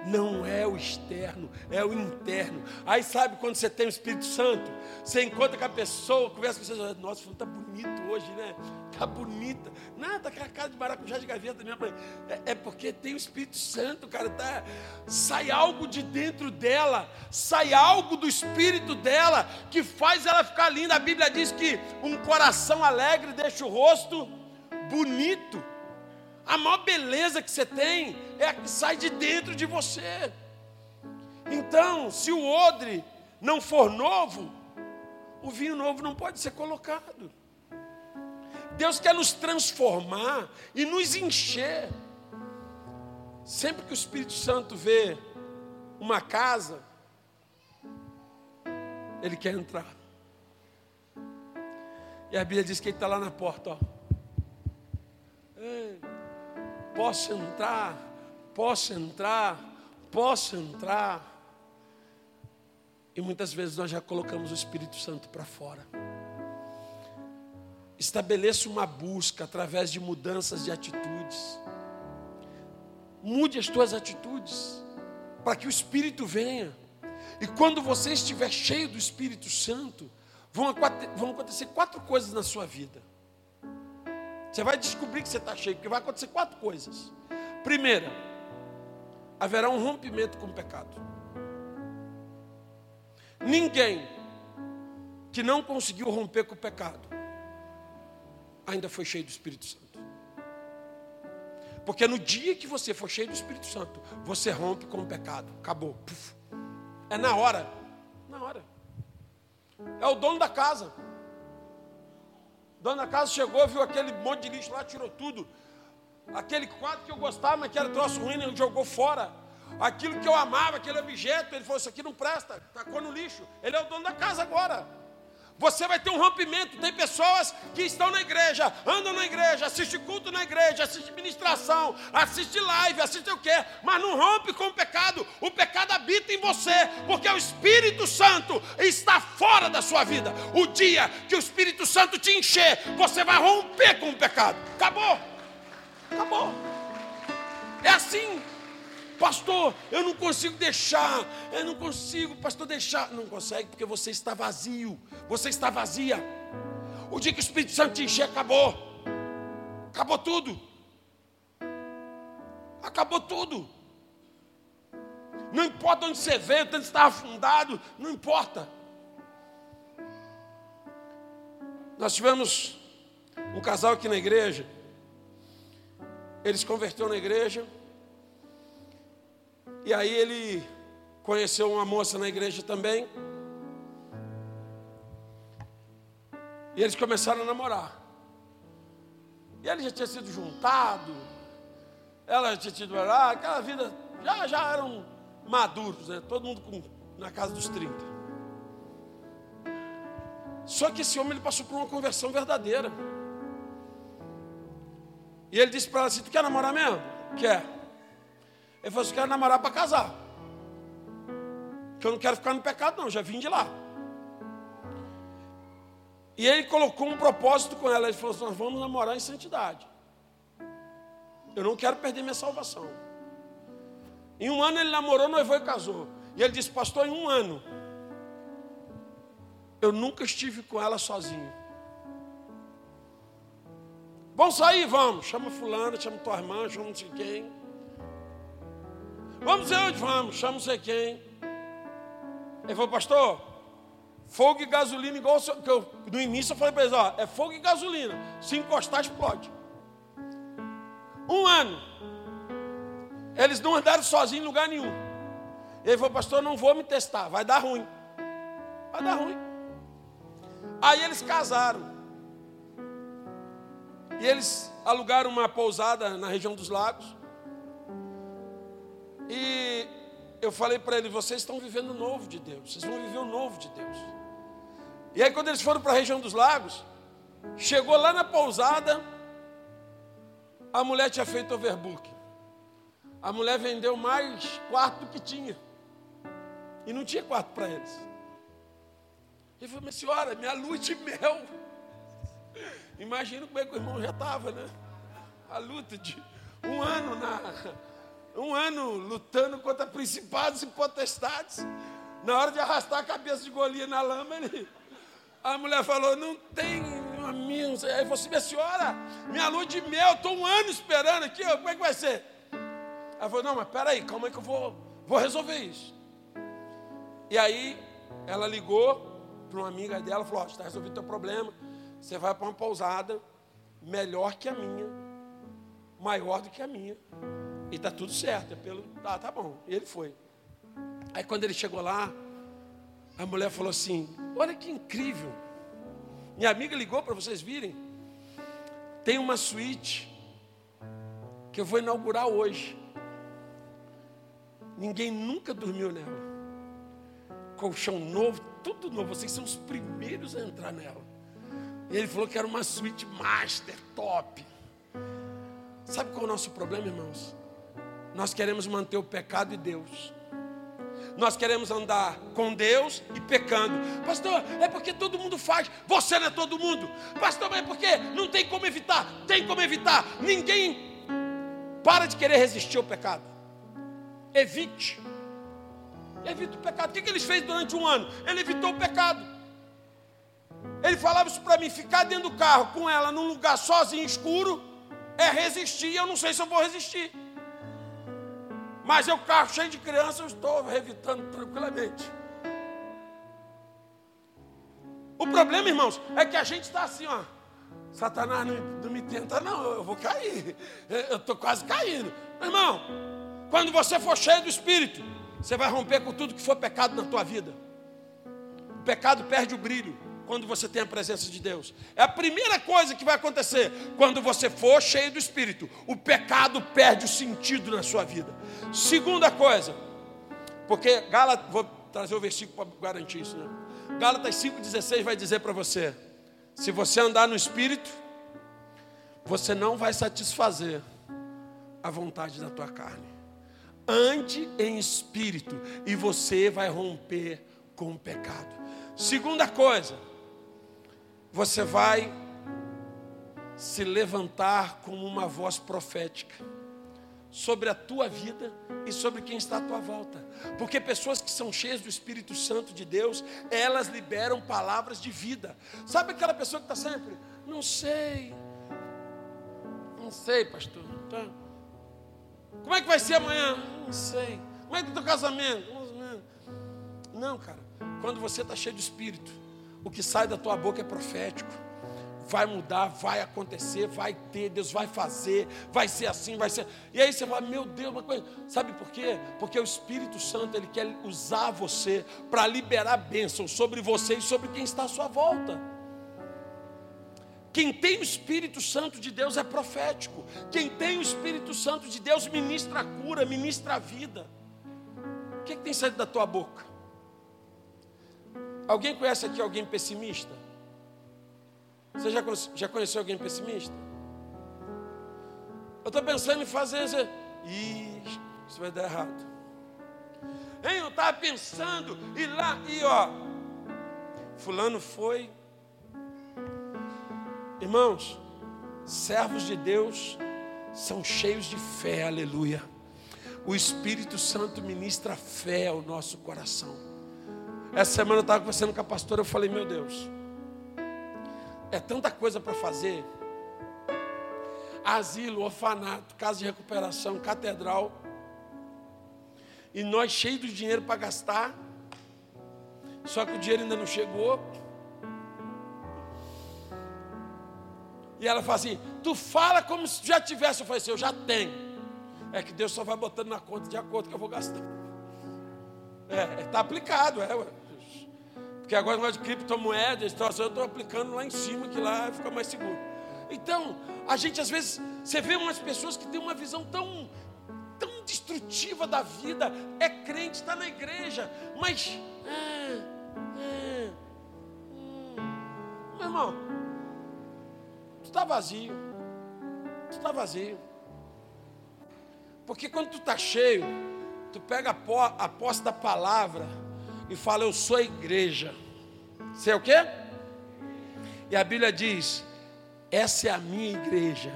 não é o externo, é o interno. Aí sabe quando você tem o Espírito Santo, você encontra com a pessoa, conversa com você, nossa, está bonito hoje, né? Está bonita. Nada, a cara de maracujá de gaveta minha mãe. É, é, porque tem o Espírito Santo, cara. Tá, sai algo de dentro dela, sai algo do Espírito dela que faz ela ficar linda. A Bíblia diz que um coração alegre deixa o rosto bonito. A maior beleza que você tem é a que sai de dentro de você. Então, se o odre não for novo, o vinho novo não pode ser colocado. Deus quer nos transformar e nos encher. Sempre que o Espírito Santo vê uma casa, ele quer entrar. E a Bíblia diz que ele está lá na porta, ó. Posso entrar, posso entrar, posso entrar. E muitas vezes nós já colocamos o Espírito Santo para fora. Estabeleça uma busca através de mudanças de atitudes. Mude as tuas atitudes para que o Espírito venha. E quando você estiver cheio do Espírito Santo, vão acontecer quatro coisas na sua vida. Você vai descobrir que você está cheio, porque vai acontecer quatro coisas. Primeira, haverá um rompimento com o pecado. Ninguém que não conseguiu romper com o pecado ainda foi cheio do Espírito Santo. Porque no dia que você for cheio do Espírito Santo, você rompe com o pecado. Acabou. Puf. É na hora. Na hora. É o dono da casa. Dona casa chegou, viu aquele monte de lixo lá, tirou tudo. Aquele quadro que eu gostava, mas que era troço ruim, ele jogou fora. Aquilo que eu amava, aquele objeto, ele falou: Isso aqui não presta, tacou no lixo. Ele é o dono da casa agora. Você vai ter um rompimento. Tem pessoas que estão na igreja, andam na igreja, assistem culto na igreja, assistem ministração, assistem live, assistem o quê? Mas não rompe com o pecado. O pecado habita em você, porque o Espírito Santo está fora da sua vida. O dia que o Espírito Santo te encher, você vai romper com o pecado. Acabou. Acabou. É assim. Pastor, eu não consigo deixar, eu não consigo, pastor, deixar. Não consegue porque você está vazio, você está vazia. O dia que o Espírito Santo te encher, acabou. Acabou tudo. Acabou tudo. Não importa onde você veio, onde está afundado, não importa. Nós tivemos um casal aqui na igreja. Ele se converteu na igreja. E aí ele conheceu uma moça na igreja também. E eles começaram a namorar. E ele já tinha sido juntado, ela já tinha tido lá, aquela vida, já, já eram maduros, né? todo mundo com, na casa dos 30. Só que esse homem ele passou por uma conversão verdadeira. E ele disse para ela assim: Tu quer namorar mesmo? Quer. Ele falou assim: quero namorar para casar. Que eu não quero ficar no pecado, não, já vim de lá. E ele colocou um propósito com ela. Ele falou assim: nós vamos namorar em santidade. Eu não quero perder minha salvação. Em um ano ele namorou, noivou e casou. E ele disse: Pastor, em um ano, eu nunca estive com ela sozinho. Vamos sair? Vamos. Chama fulano, chama tua irmã, chama não sei quem. Vamos dizer onde vamos, chama não sei quem. Ele falou, pastor, fogo e gasolina igual que eu, no início eu falei para eles, ó, é fogo e gasolina. Se encostar, explode. Um ano. Eles não andaram sozinhos em lugar nenhum. Ele falou, pastor, não vou me testar, vai dar ruim. Vai dar ruim. Aí eles casaram. E eles alugaram uma pousada na região dos lagos. E eu falei para eles: vocês estão vivendo o novo de Deus, vocês vão viver o novo de Deus. E aí, quando eles foram para a região dos lagos, chegou lá na pousada, a mulher tinha feito overbook. A mulher vendeu mais quarto do que tinha. E não tinha quarto para eles. Ele falou, minha senhora, minha lua de mel. Imagina como é que o irmão já estava, né? A luta de um ano na. Um ano lutando contra principados e potestades. Na hora de arrastar a cabeça de Golias na lama, ele, a mulher falou: Não tem amigo. Aí falou assim: Minha senhora, minha lua de mel, estou um ano esperando aqui, como é que vai ser? Ela falou: Não, mas peraí, calma aí que eu vou, vou resolver isso. E aí ela ligou para uma amiga dela, falou: está resolvido o teu problema. Você vai para uma pousada melhor que a minha, maior do que a minha. E está tudo certo. É pelo, tá, tá bom. E ele foi. Aí quando ele chegou lá, a mulher falou assim: Olha que incrível. Minha amiga ligou para vocês virem. Tem uma suíte que eu vou inaugurar hoje. Ninguém nunca dormiu nela. Colchão novo, tudo novo. Vocês são os primeiros a entrar nela. E ele falou que era uma suíte master, top. Sabe qual é o nosso problema, irmãos? Nós queremos manter o pecado e Deus. Nós queremos andar com Deus e pecando. Pastor, é porque todo mundo faz. Você não é todo mundo. Pastor, mas é porque não tem como evitar. Tem como evitar. Ninguém para de querer resistir ao pecado. Evite. Evita o pecado. O que, que ele fez durante um ano? Ele evitou o pecado. Ele falava isso para mim: ficar dentro do carro com ela num lugar sozinho, escuro, é resistir. Eu não sei se eu vou resistir. Mas eu, carro cheio de crianças, eu estou evitando tranquilamente. O problema, irmãos, é que a gente está assim, ó. Satanás não, não, me tenta, não, eu vou cair. Eu estou quase caindo. Irmão, quando você for cheio do Espírito, você vai romper com tudo que for pecado na tua vida. O pecado perde o brilho quando você tem a presença de Deus. É a primeira coisa que vai acontecer quando você for cheio do Espírito. O pecado perde o sentido na sua vida. Segunda coisa, porque Gálatas, vou trazer o versículo para garantir isso, né? Gálatas 5,16 vai dizer para você: se você andar no Espírito, você não vai satisfazer a vontade da tua carne. Ande em espírito e você vai romper com o pecado. Segunda coisa, você vai se levantar como uma voz profética sobre a tua vida e sobre quem está à tua volta. Porque pessoas que são cheias do Espírito Santo de Deus, elas liberam palavras de vida. Sabe aquela pessoa que está sempre, não sei, não sei, pastor. Tá. Como é que vai ser amanhã? Não sei. Como é que está o teu casamento? Não, cara. Quando você está cheio do Espírito, o que sai da tua boca é profético vai mudar, vai acontecer, vai ter, Deus vai fazer, vai ser assim, vai ser. E aí você fala, meu Deus, uma coisa. Sabe por quê? Porque o Espírito Santo ele quer usar você para liberar bênção sobre você e sobre quem está à sua volta. Quem tem o Espírito Santo de Deus é profético. Quem tem o Espírito Santo de Deus ministra a cura, ministra a vida. O que, é que tem saído da tua boca? Alguém conhece aqui alguém pessimista? Você já, já conheceu alguém pessimista? Eu estou pensando em fazer isso. Ih, isso vai dar errado. Hein, eu estava pensando, e lá, e ó, fulano foi. Irmãos, servos de Deus são cheios de fé, aleluia. O Espírito Santo ministra fé ao nosso coração. Essa semana eu estava conversando com a pastora, eu falei, meu Deus, é tanta coisa para fazer. asilo, orfanato, casa de recuperação, catedral. E nós cheios de dinheiro para gastar. Só que o dinheiro ainda não chegou. E ela fala assim: Tu fala como se já tivesse. Eu falei assim: Eu já tenho. É que Deus só vai botando na conta de acordo que eu vou gastando. É, está aplicado, é. Agora nós de criptomoedas, então, eu estou aplicando lá em cima, que lá fica mais seguro. Então, a gente às vezes, você vê umas pessoas que têm uma visão tão, tão destrutiva da vida, é crente, está na igreja, mas. É, é, hum, meu irmão, tu está vazio. Tu está vazio. Porque quando tu está cheio, tu pega a posse da palavra e fala, eu sou a igreja. Você é o quê? E a Bíblia diz: essa é a minha igreja,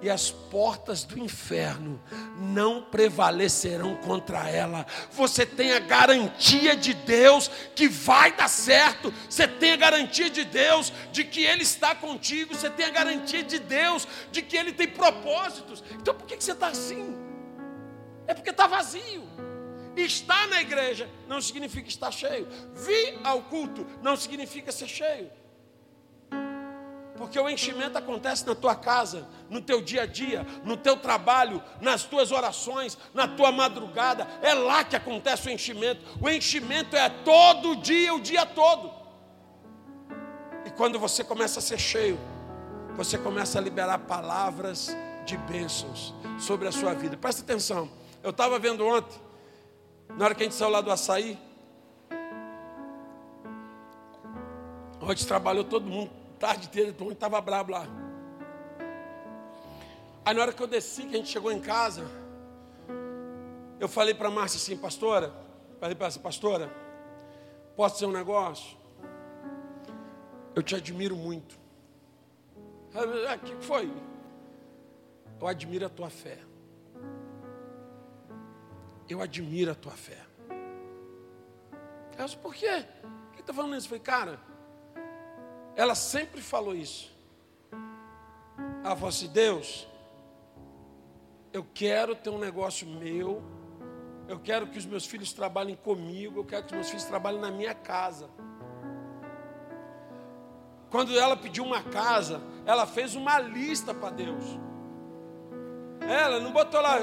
e as portas do inferno não prevalecerão contra ela. Você tem a garantia de Deus que vai dar certo, você tem a garantia de Deus de que Ele está contigo, você tem a garantia de Deus de que Ele tem propósitos. Então por que você está assim? É porque está vazio. Estar na igreja não significa estar cheio. Vir ao culto não significa ser cheio. Porque o enchimento acontece na tua casa, no teu dia a dia, no teu trabalho, nas tuas orações, na tua madrugada. É lá que acontece o enchimento. O enchimento é todo dia, o dia todo. E quando você começa a ser cheio, você começa a liberar palavras de bênçãos sobre a sua vida. Presta atenção. Eu estava vendo ontem na hora que a gente saiu lá do açaí, onde trabalhou todo mundo, tarde inteira, todo mundo estava brabo lá. Aí na hora que eu desci, que a gente chegou em casa, eu falei para a Márcia assim, pastora, falei para essa pastora, posso dizer um negócio? Eu te admiro muito. O ah, que foi? Eu admiro a tua fé eu admiro a tua fé. Eu disse, por quê? Por que está falando isso? Eu falei, cara, ela sempre falou isso. Ela falou assim, Deus, eu quero ter um negócio meu, eu quero que os meus filhos trabalhem comigo, eu quero que os meus filhos trabalhem na minha casa. Quando ela pediu uma casa, ela fez uma lista para Deus. Ela não botou lá,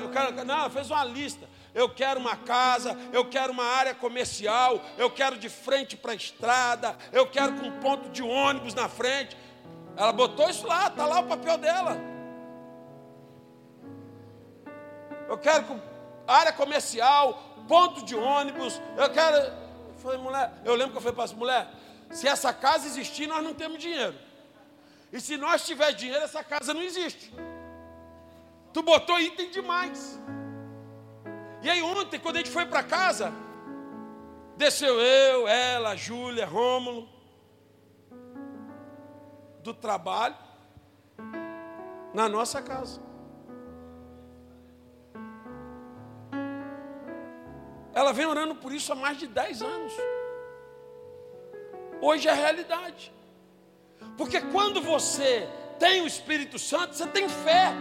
não, ela fez uma lista eu quero uma casa, eu quero uma área comercial, eu quero de frente para a estrada, eu quero com um ponto de ônibus na frente. Ela botou isso lá, está lá o papel dela. Eu quero com área comercial, ponto de ônibus, eu quero. Eu falei, mulher, eu lembro que eu falei para essa mulher, se essa casa existir, nós não temos dinheiro. E se nós tiver dinheiro, essa casa não existe. Tu botou item demais. E aí ontem, quando a gente foi para casa, desceu eu, ela, Júlia, Rômulo, do trabalho, na nossa casa. Ela vem orando por isso há mais de 10 anos. Hoje é realidade. Porque quando você tem o Espírito Santo, você tem fé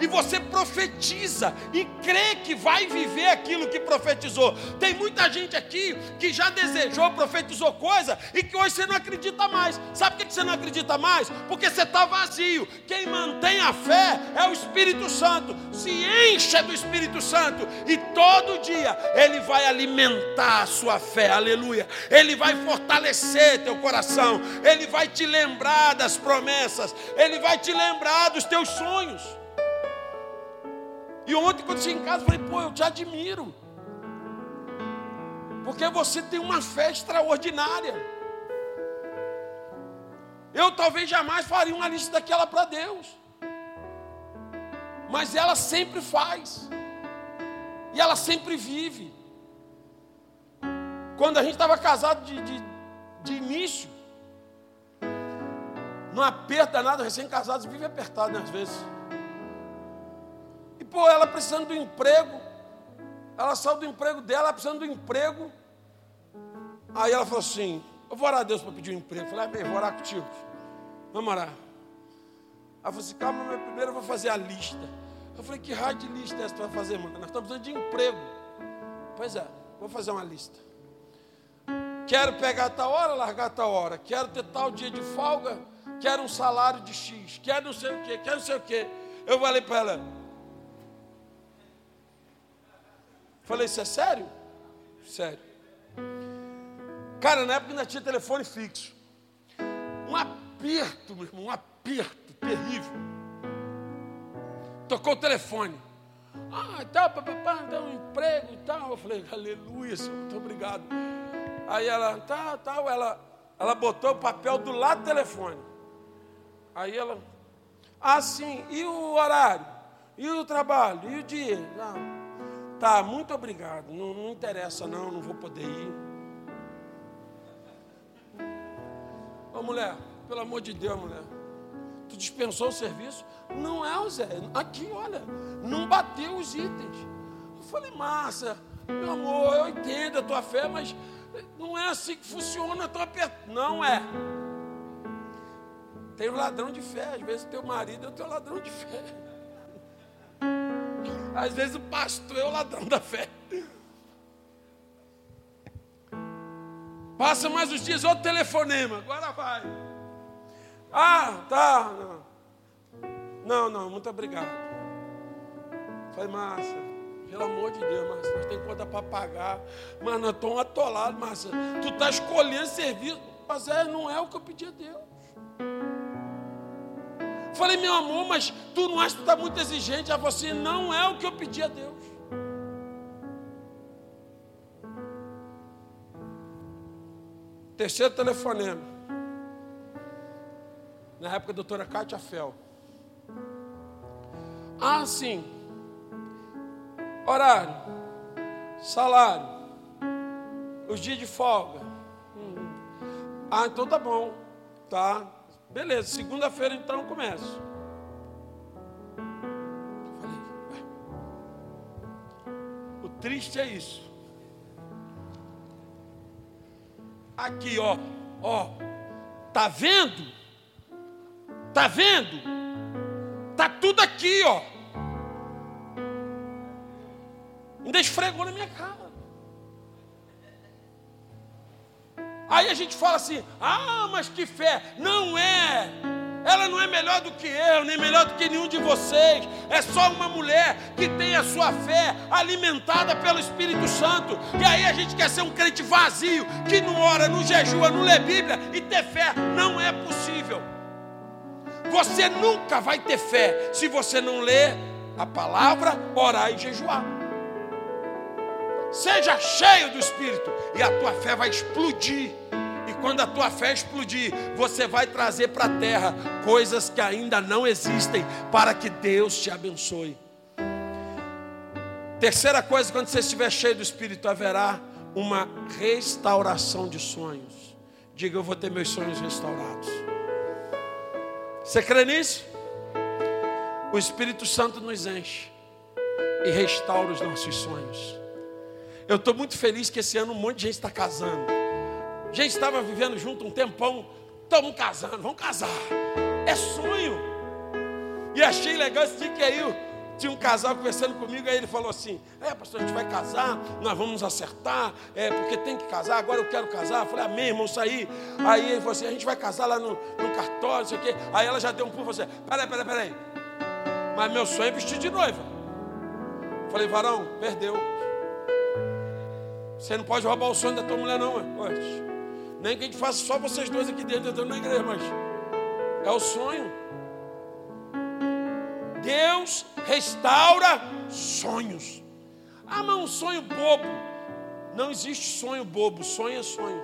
e você profetiza e crê que vai viver aquilo que profetizou. Tem muita gente aqui que já desejou, profetizou coisa e que hoje você não acredita mais. Sabe por que você não acredita mais? Porque você está vazio. Quem mantém a fé é o Espírito Santo. Se encha do Espírito Santo e todo dia ele vai alimentar a sua fé. Aleluia. Ele vai fortalecer teu coração. Ele vai te lembrar das promessas. Ele vai te lembrar dos teus sonhos. E ontem, quando cheguei em casa, falei: pô, eu te admiro. Porque você tem uma fé extraordinária. Eu talvez jamais faria uma lista daquela para Deus. Mas ela sempre faz. E ela sempre vive. Quando a gente estava casado de, de, de início, não aperta nada, recém-casados vive apertado né, às vezes. Pô, ela precisando do emprego, ela saiu do emprego dela, precisando do emprego. Aí ela falou assim: Eu vou orar a Deus para pedir um emprego. Eu falei, ah, bem, vou orar contigo. Vamos orar. Ela falou assim: calma, mas primeiro eu vou fazer a lista. Eu falei: que raio de lista é essa que vai fazer, mano? Nós estamos precisando de emprego. Pois é, vou fazer uma lista. Quero pegar tal hora, largar tal hora. Quero ter tal dia de folga. Quero um salário de X. Quero não sei o quê, quero não sei o quê. Eu falei para ela. Falei, isso é sério? Sério. Cara, na época ainda tinha telefone fixo. Um aperto, meu irmão, um aperto terrível. Tocou o telefone. Ah, tá, papapá, dá um emprego e tal. Eu falei, aleluia, muito obrigado. Aí ela, tá, tal, tá, ela, ela botou o papel do lado do telefone. Aí ela, ah, sim, e o horário? E o trabalho? E o dia? Não. Tá, muito obrigado. Não, não interessa, não, não vou poder ir. Ô mulher, pelo amor de Deus, mulher. Tu dispensou o serviço? Não é, Zé. Aqui, olha, não bateu os itens. Eu falei, massa, meu amor, eu entendo a tua fé, mas não é assim que funciona, tão aperto. Não é. Tem um ladrão de fé, às vezes teu marido é o teu ladrão de fé. Às vezes o pastor é o ladrão da fé. Passa mais uns dias, outro telefonema, agora vai. Ah, tá. Não, não, não muito obrigado. Falei, Márcia, pelo amor de Deus, Márcia, nós temos conta para pagar. Mas nós estamos atolados, Márcia. Tu está escolhendo serviço. Mas é, não é o que eu pedi a Deus. Falei, meu amor, mas tu não acha que tu está muito exigente a você? Não é o que eu pedi a Deus. Terceiro telefonema. Na época, a doutora Cátia Fel. Ah, sim. Horário. Salário. Os dias de folga. Hum. Ah, então tá bom. Tá. Beleza. Segunda-feira então eu começo. O triste é isso. Aqui, ó, ó. Tá vendo? Tá vendo? Tá tudo aqui, ó. Ainda esfregou na minha cara. Aí a gente fala assim: ah, mas que fé. Não é. Ela não é melhor do que eu, nem melhor do que nenhum de vocês. É só uma mulher que tem a sua fé alimentada pelo Espírito Santo. E aí a gente quer ser um crente vazio, que não ora, não jejua, não lê Bíblia e ter fé. Não é possível. Você nunca vai ter fé se você não ler a palavra, orar e jejuar. Seja cheio do Espírito e a tua fé vai explodir quando a tua fé explodir, você vai trazer para a terra coisas que ainda não existem, para que Deus te abençoe. Terceira coisa, quando você estiver cheio do Espírito, haverá uma restauração de sonhos. Diga, eu vou ter meus sonhos restaurados. Você crê nisso? O Espírito Santo nos enche e restaura os nossos sonhos. Eu estou muito feliz que esse ano um monte de gente está casando. A gente estava vivendo junto um tempão, estamos casando, vamos casar. É sonho. E achei legal esse dia que aí tinha um casal conversando comigo, aí ele falou assim: É, pastor, a gente vai casar, nós vamos acertar, é, porque tem que casar, agora eu quero casar. Eu falei, amém, irmão, sair. Aí ele falou assim: a gente vai casar lá no, no cartório, não sei o quê. Aí ela já deu um pulo e falou assim: peraí, peraí, peraí. Mas meu sonho é vestir de noiva. Falei, varão, perdeu. Você não pode roubar o sonho da tua mulher, não, pode. Nem que a gente faça só vocês dois aqui dentro, entrando na igreja, mas é o sonho. Deus restaura sonhos. Ah, mas um sonho bobo. Não existe sonho bobo, sonho é sonho.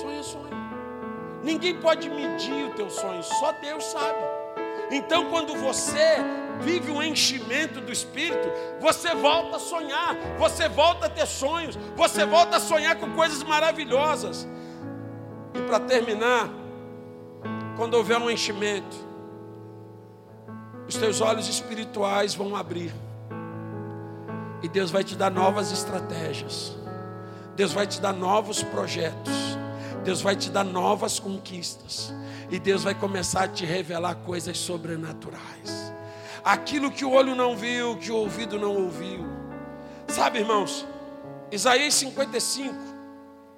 Sonho é sonho. Ninguém pode medir o teu sonho, só Deus sabe. Então, quando você vive um enchimento do Espírito, você volta a sonhar, você volta a ter sonhos, você volta a sonhar com coisas maravilhosas. E para terminar, quando houver um enchimento, os teus olhos espirituais vão abrir, e Deus vai te dar novas estratégias, Deus vai te dar novos projetos, Deus vai te dar novas conquistas. E Deus vai começar a te revelar coisas sobrenaturais. Aquilo que o olho não viu, que o ouvido não ouviu. Sabe, irmãos, Isaías 55,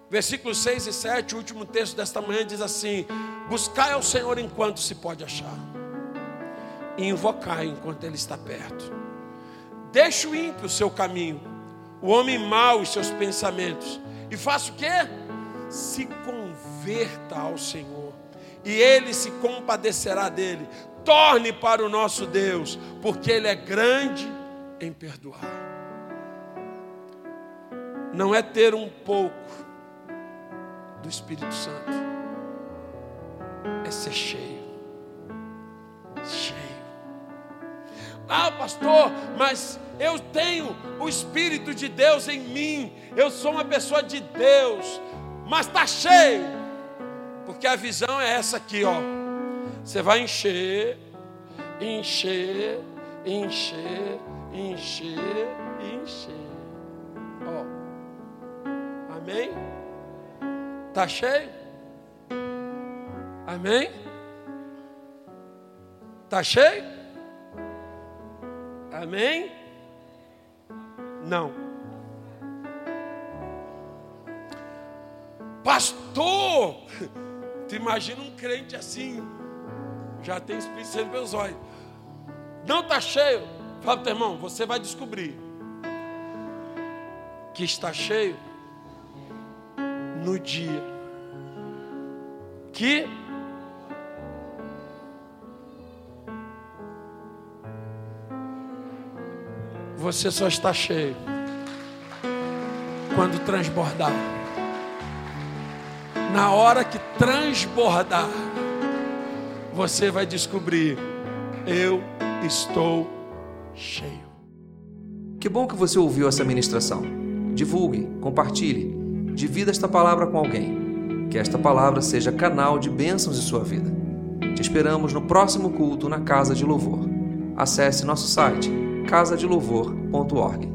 versículos 6 e 7, o último texto desta manhã diz assim: Buscai ao Senhor enquanto se pode achar, e invocai enquanto Ele está perto. Deixe o ímpio o seu caminho, o homem mau os seus pensamentos, e faça o que? Se converta ao Senhor e Ele se compadecerá dele. Torne para o nosso Deus, porque Ele é grande em perdoar. Não é ter um pouco do Espírito Santo, é ser cheio. Cheio. Ah, pastor, mas eu tenho o Espírito de Deus em mim, eu sou uma pessoa de Deus, mas está cheio. Porque a visão é essa aqui, ó. Você vai encher, encher, encher, encher, encher. Ó. Amém? Tá cheio? Amém? Tá cheio? Amém? Não. Pastor, Tu imagina um crente assim, já tem Espírito Santo meus olhos. Não está cheio. Fala teu irmão, você vai descobrir que está cheio no dia que você só está cheio quando transbordar na hora que transbordar, você vai descobrir: eu estou cheio. Que bom que você ouviu essa ministração. Divulgue, compartilhe, divida esta palavra com alguém. Que esta palavra seja canal de bênçãos em sua vida. Te esperamos no próximo culto na Casa de Louvor. Acesse nosso site casadelouvor.org.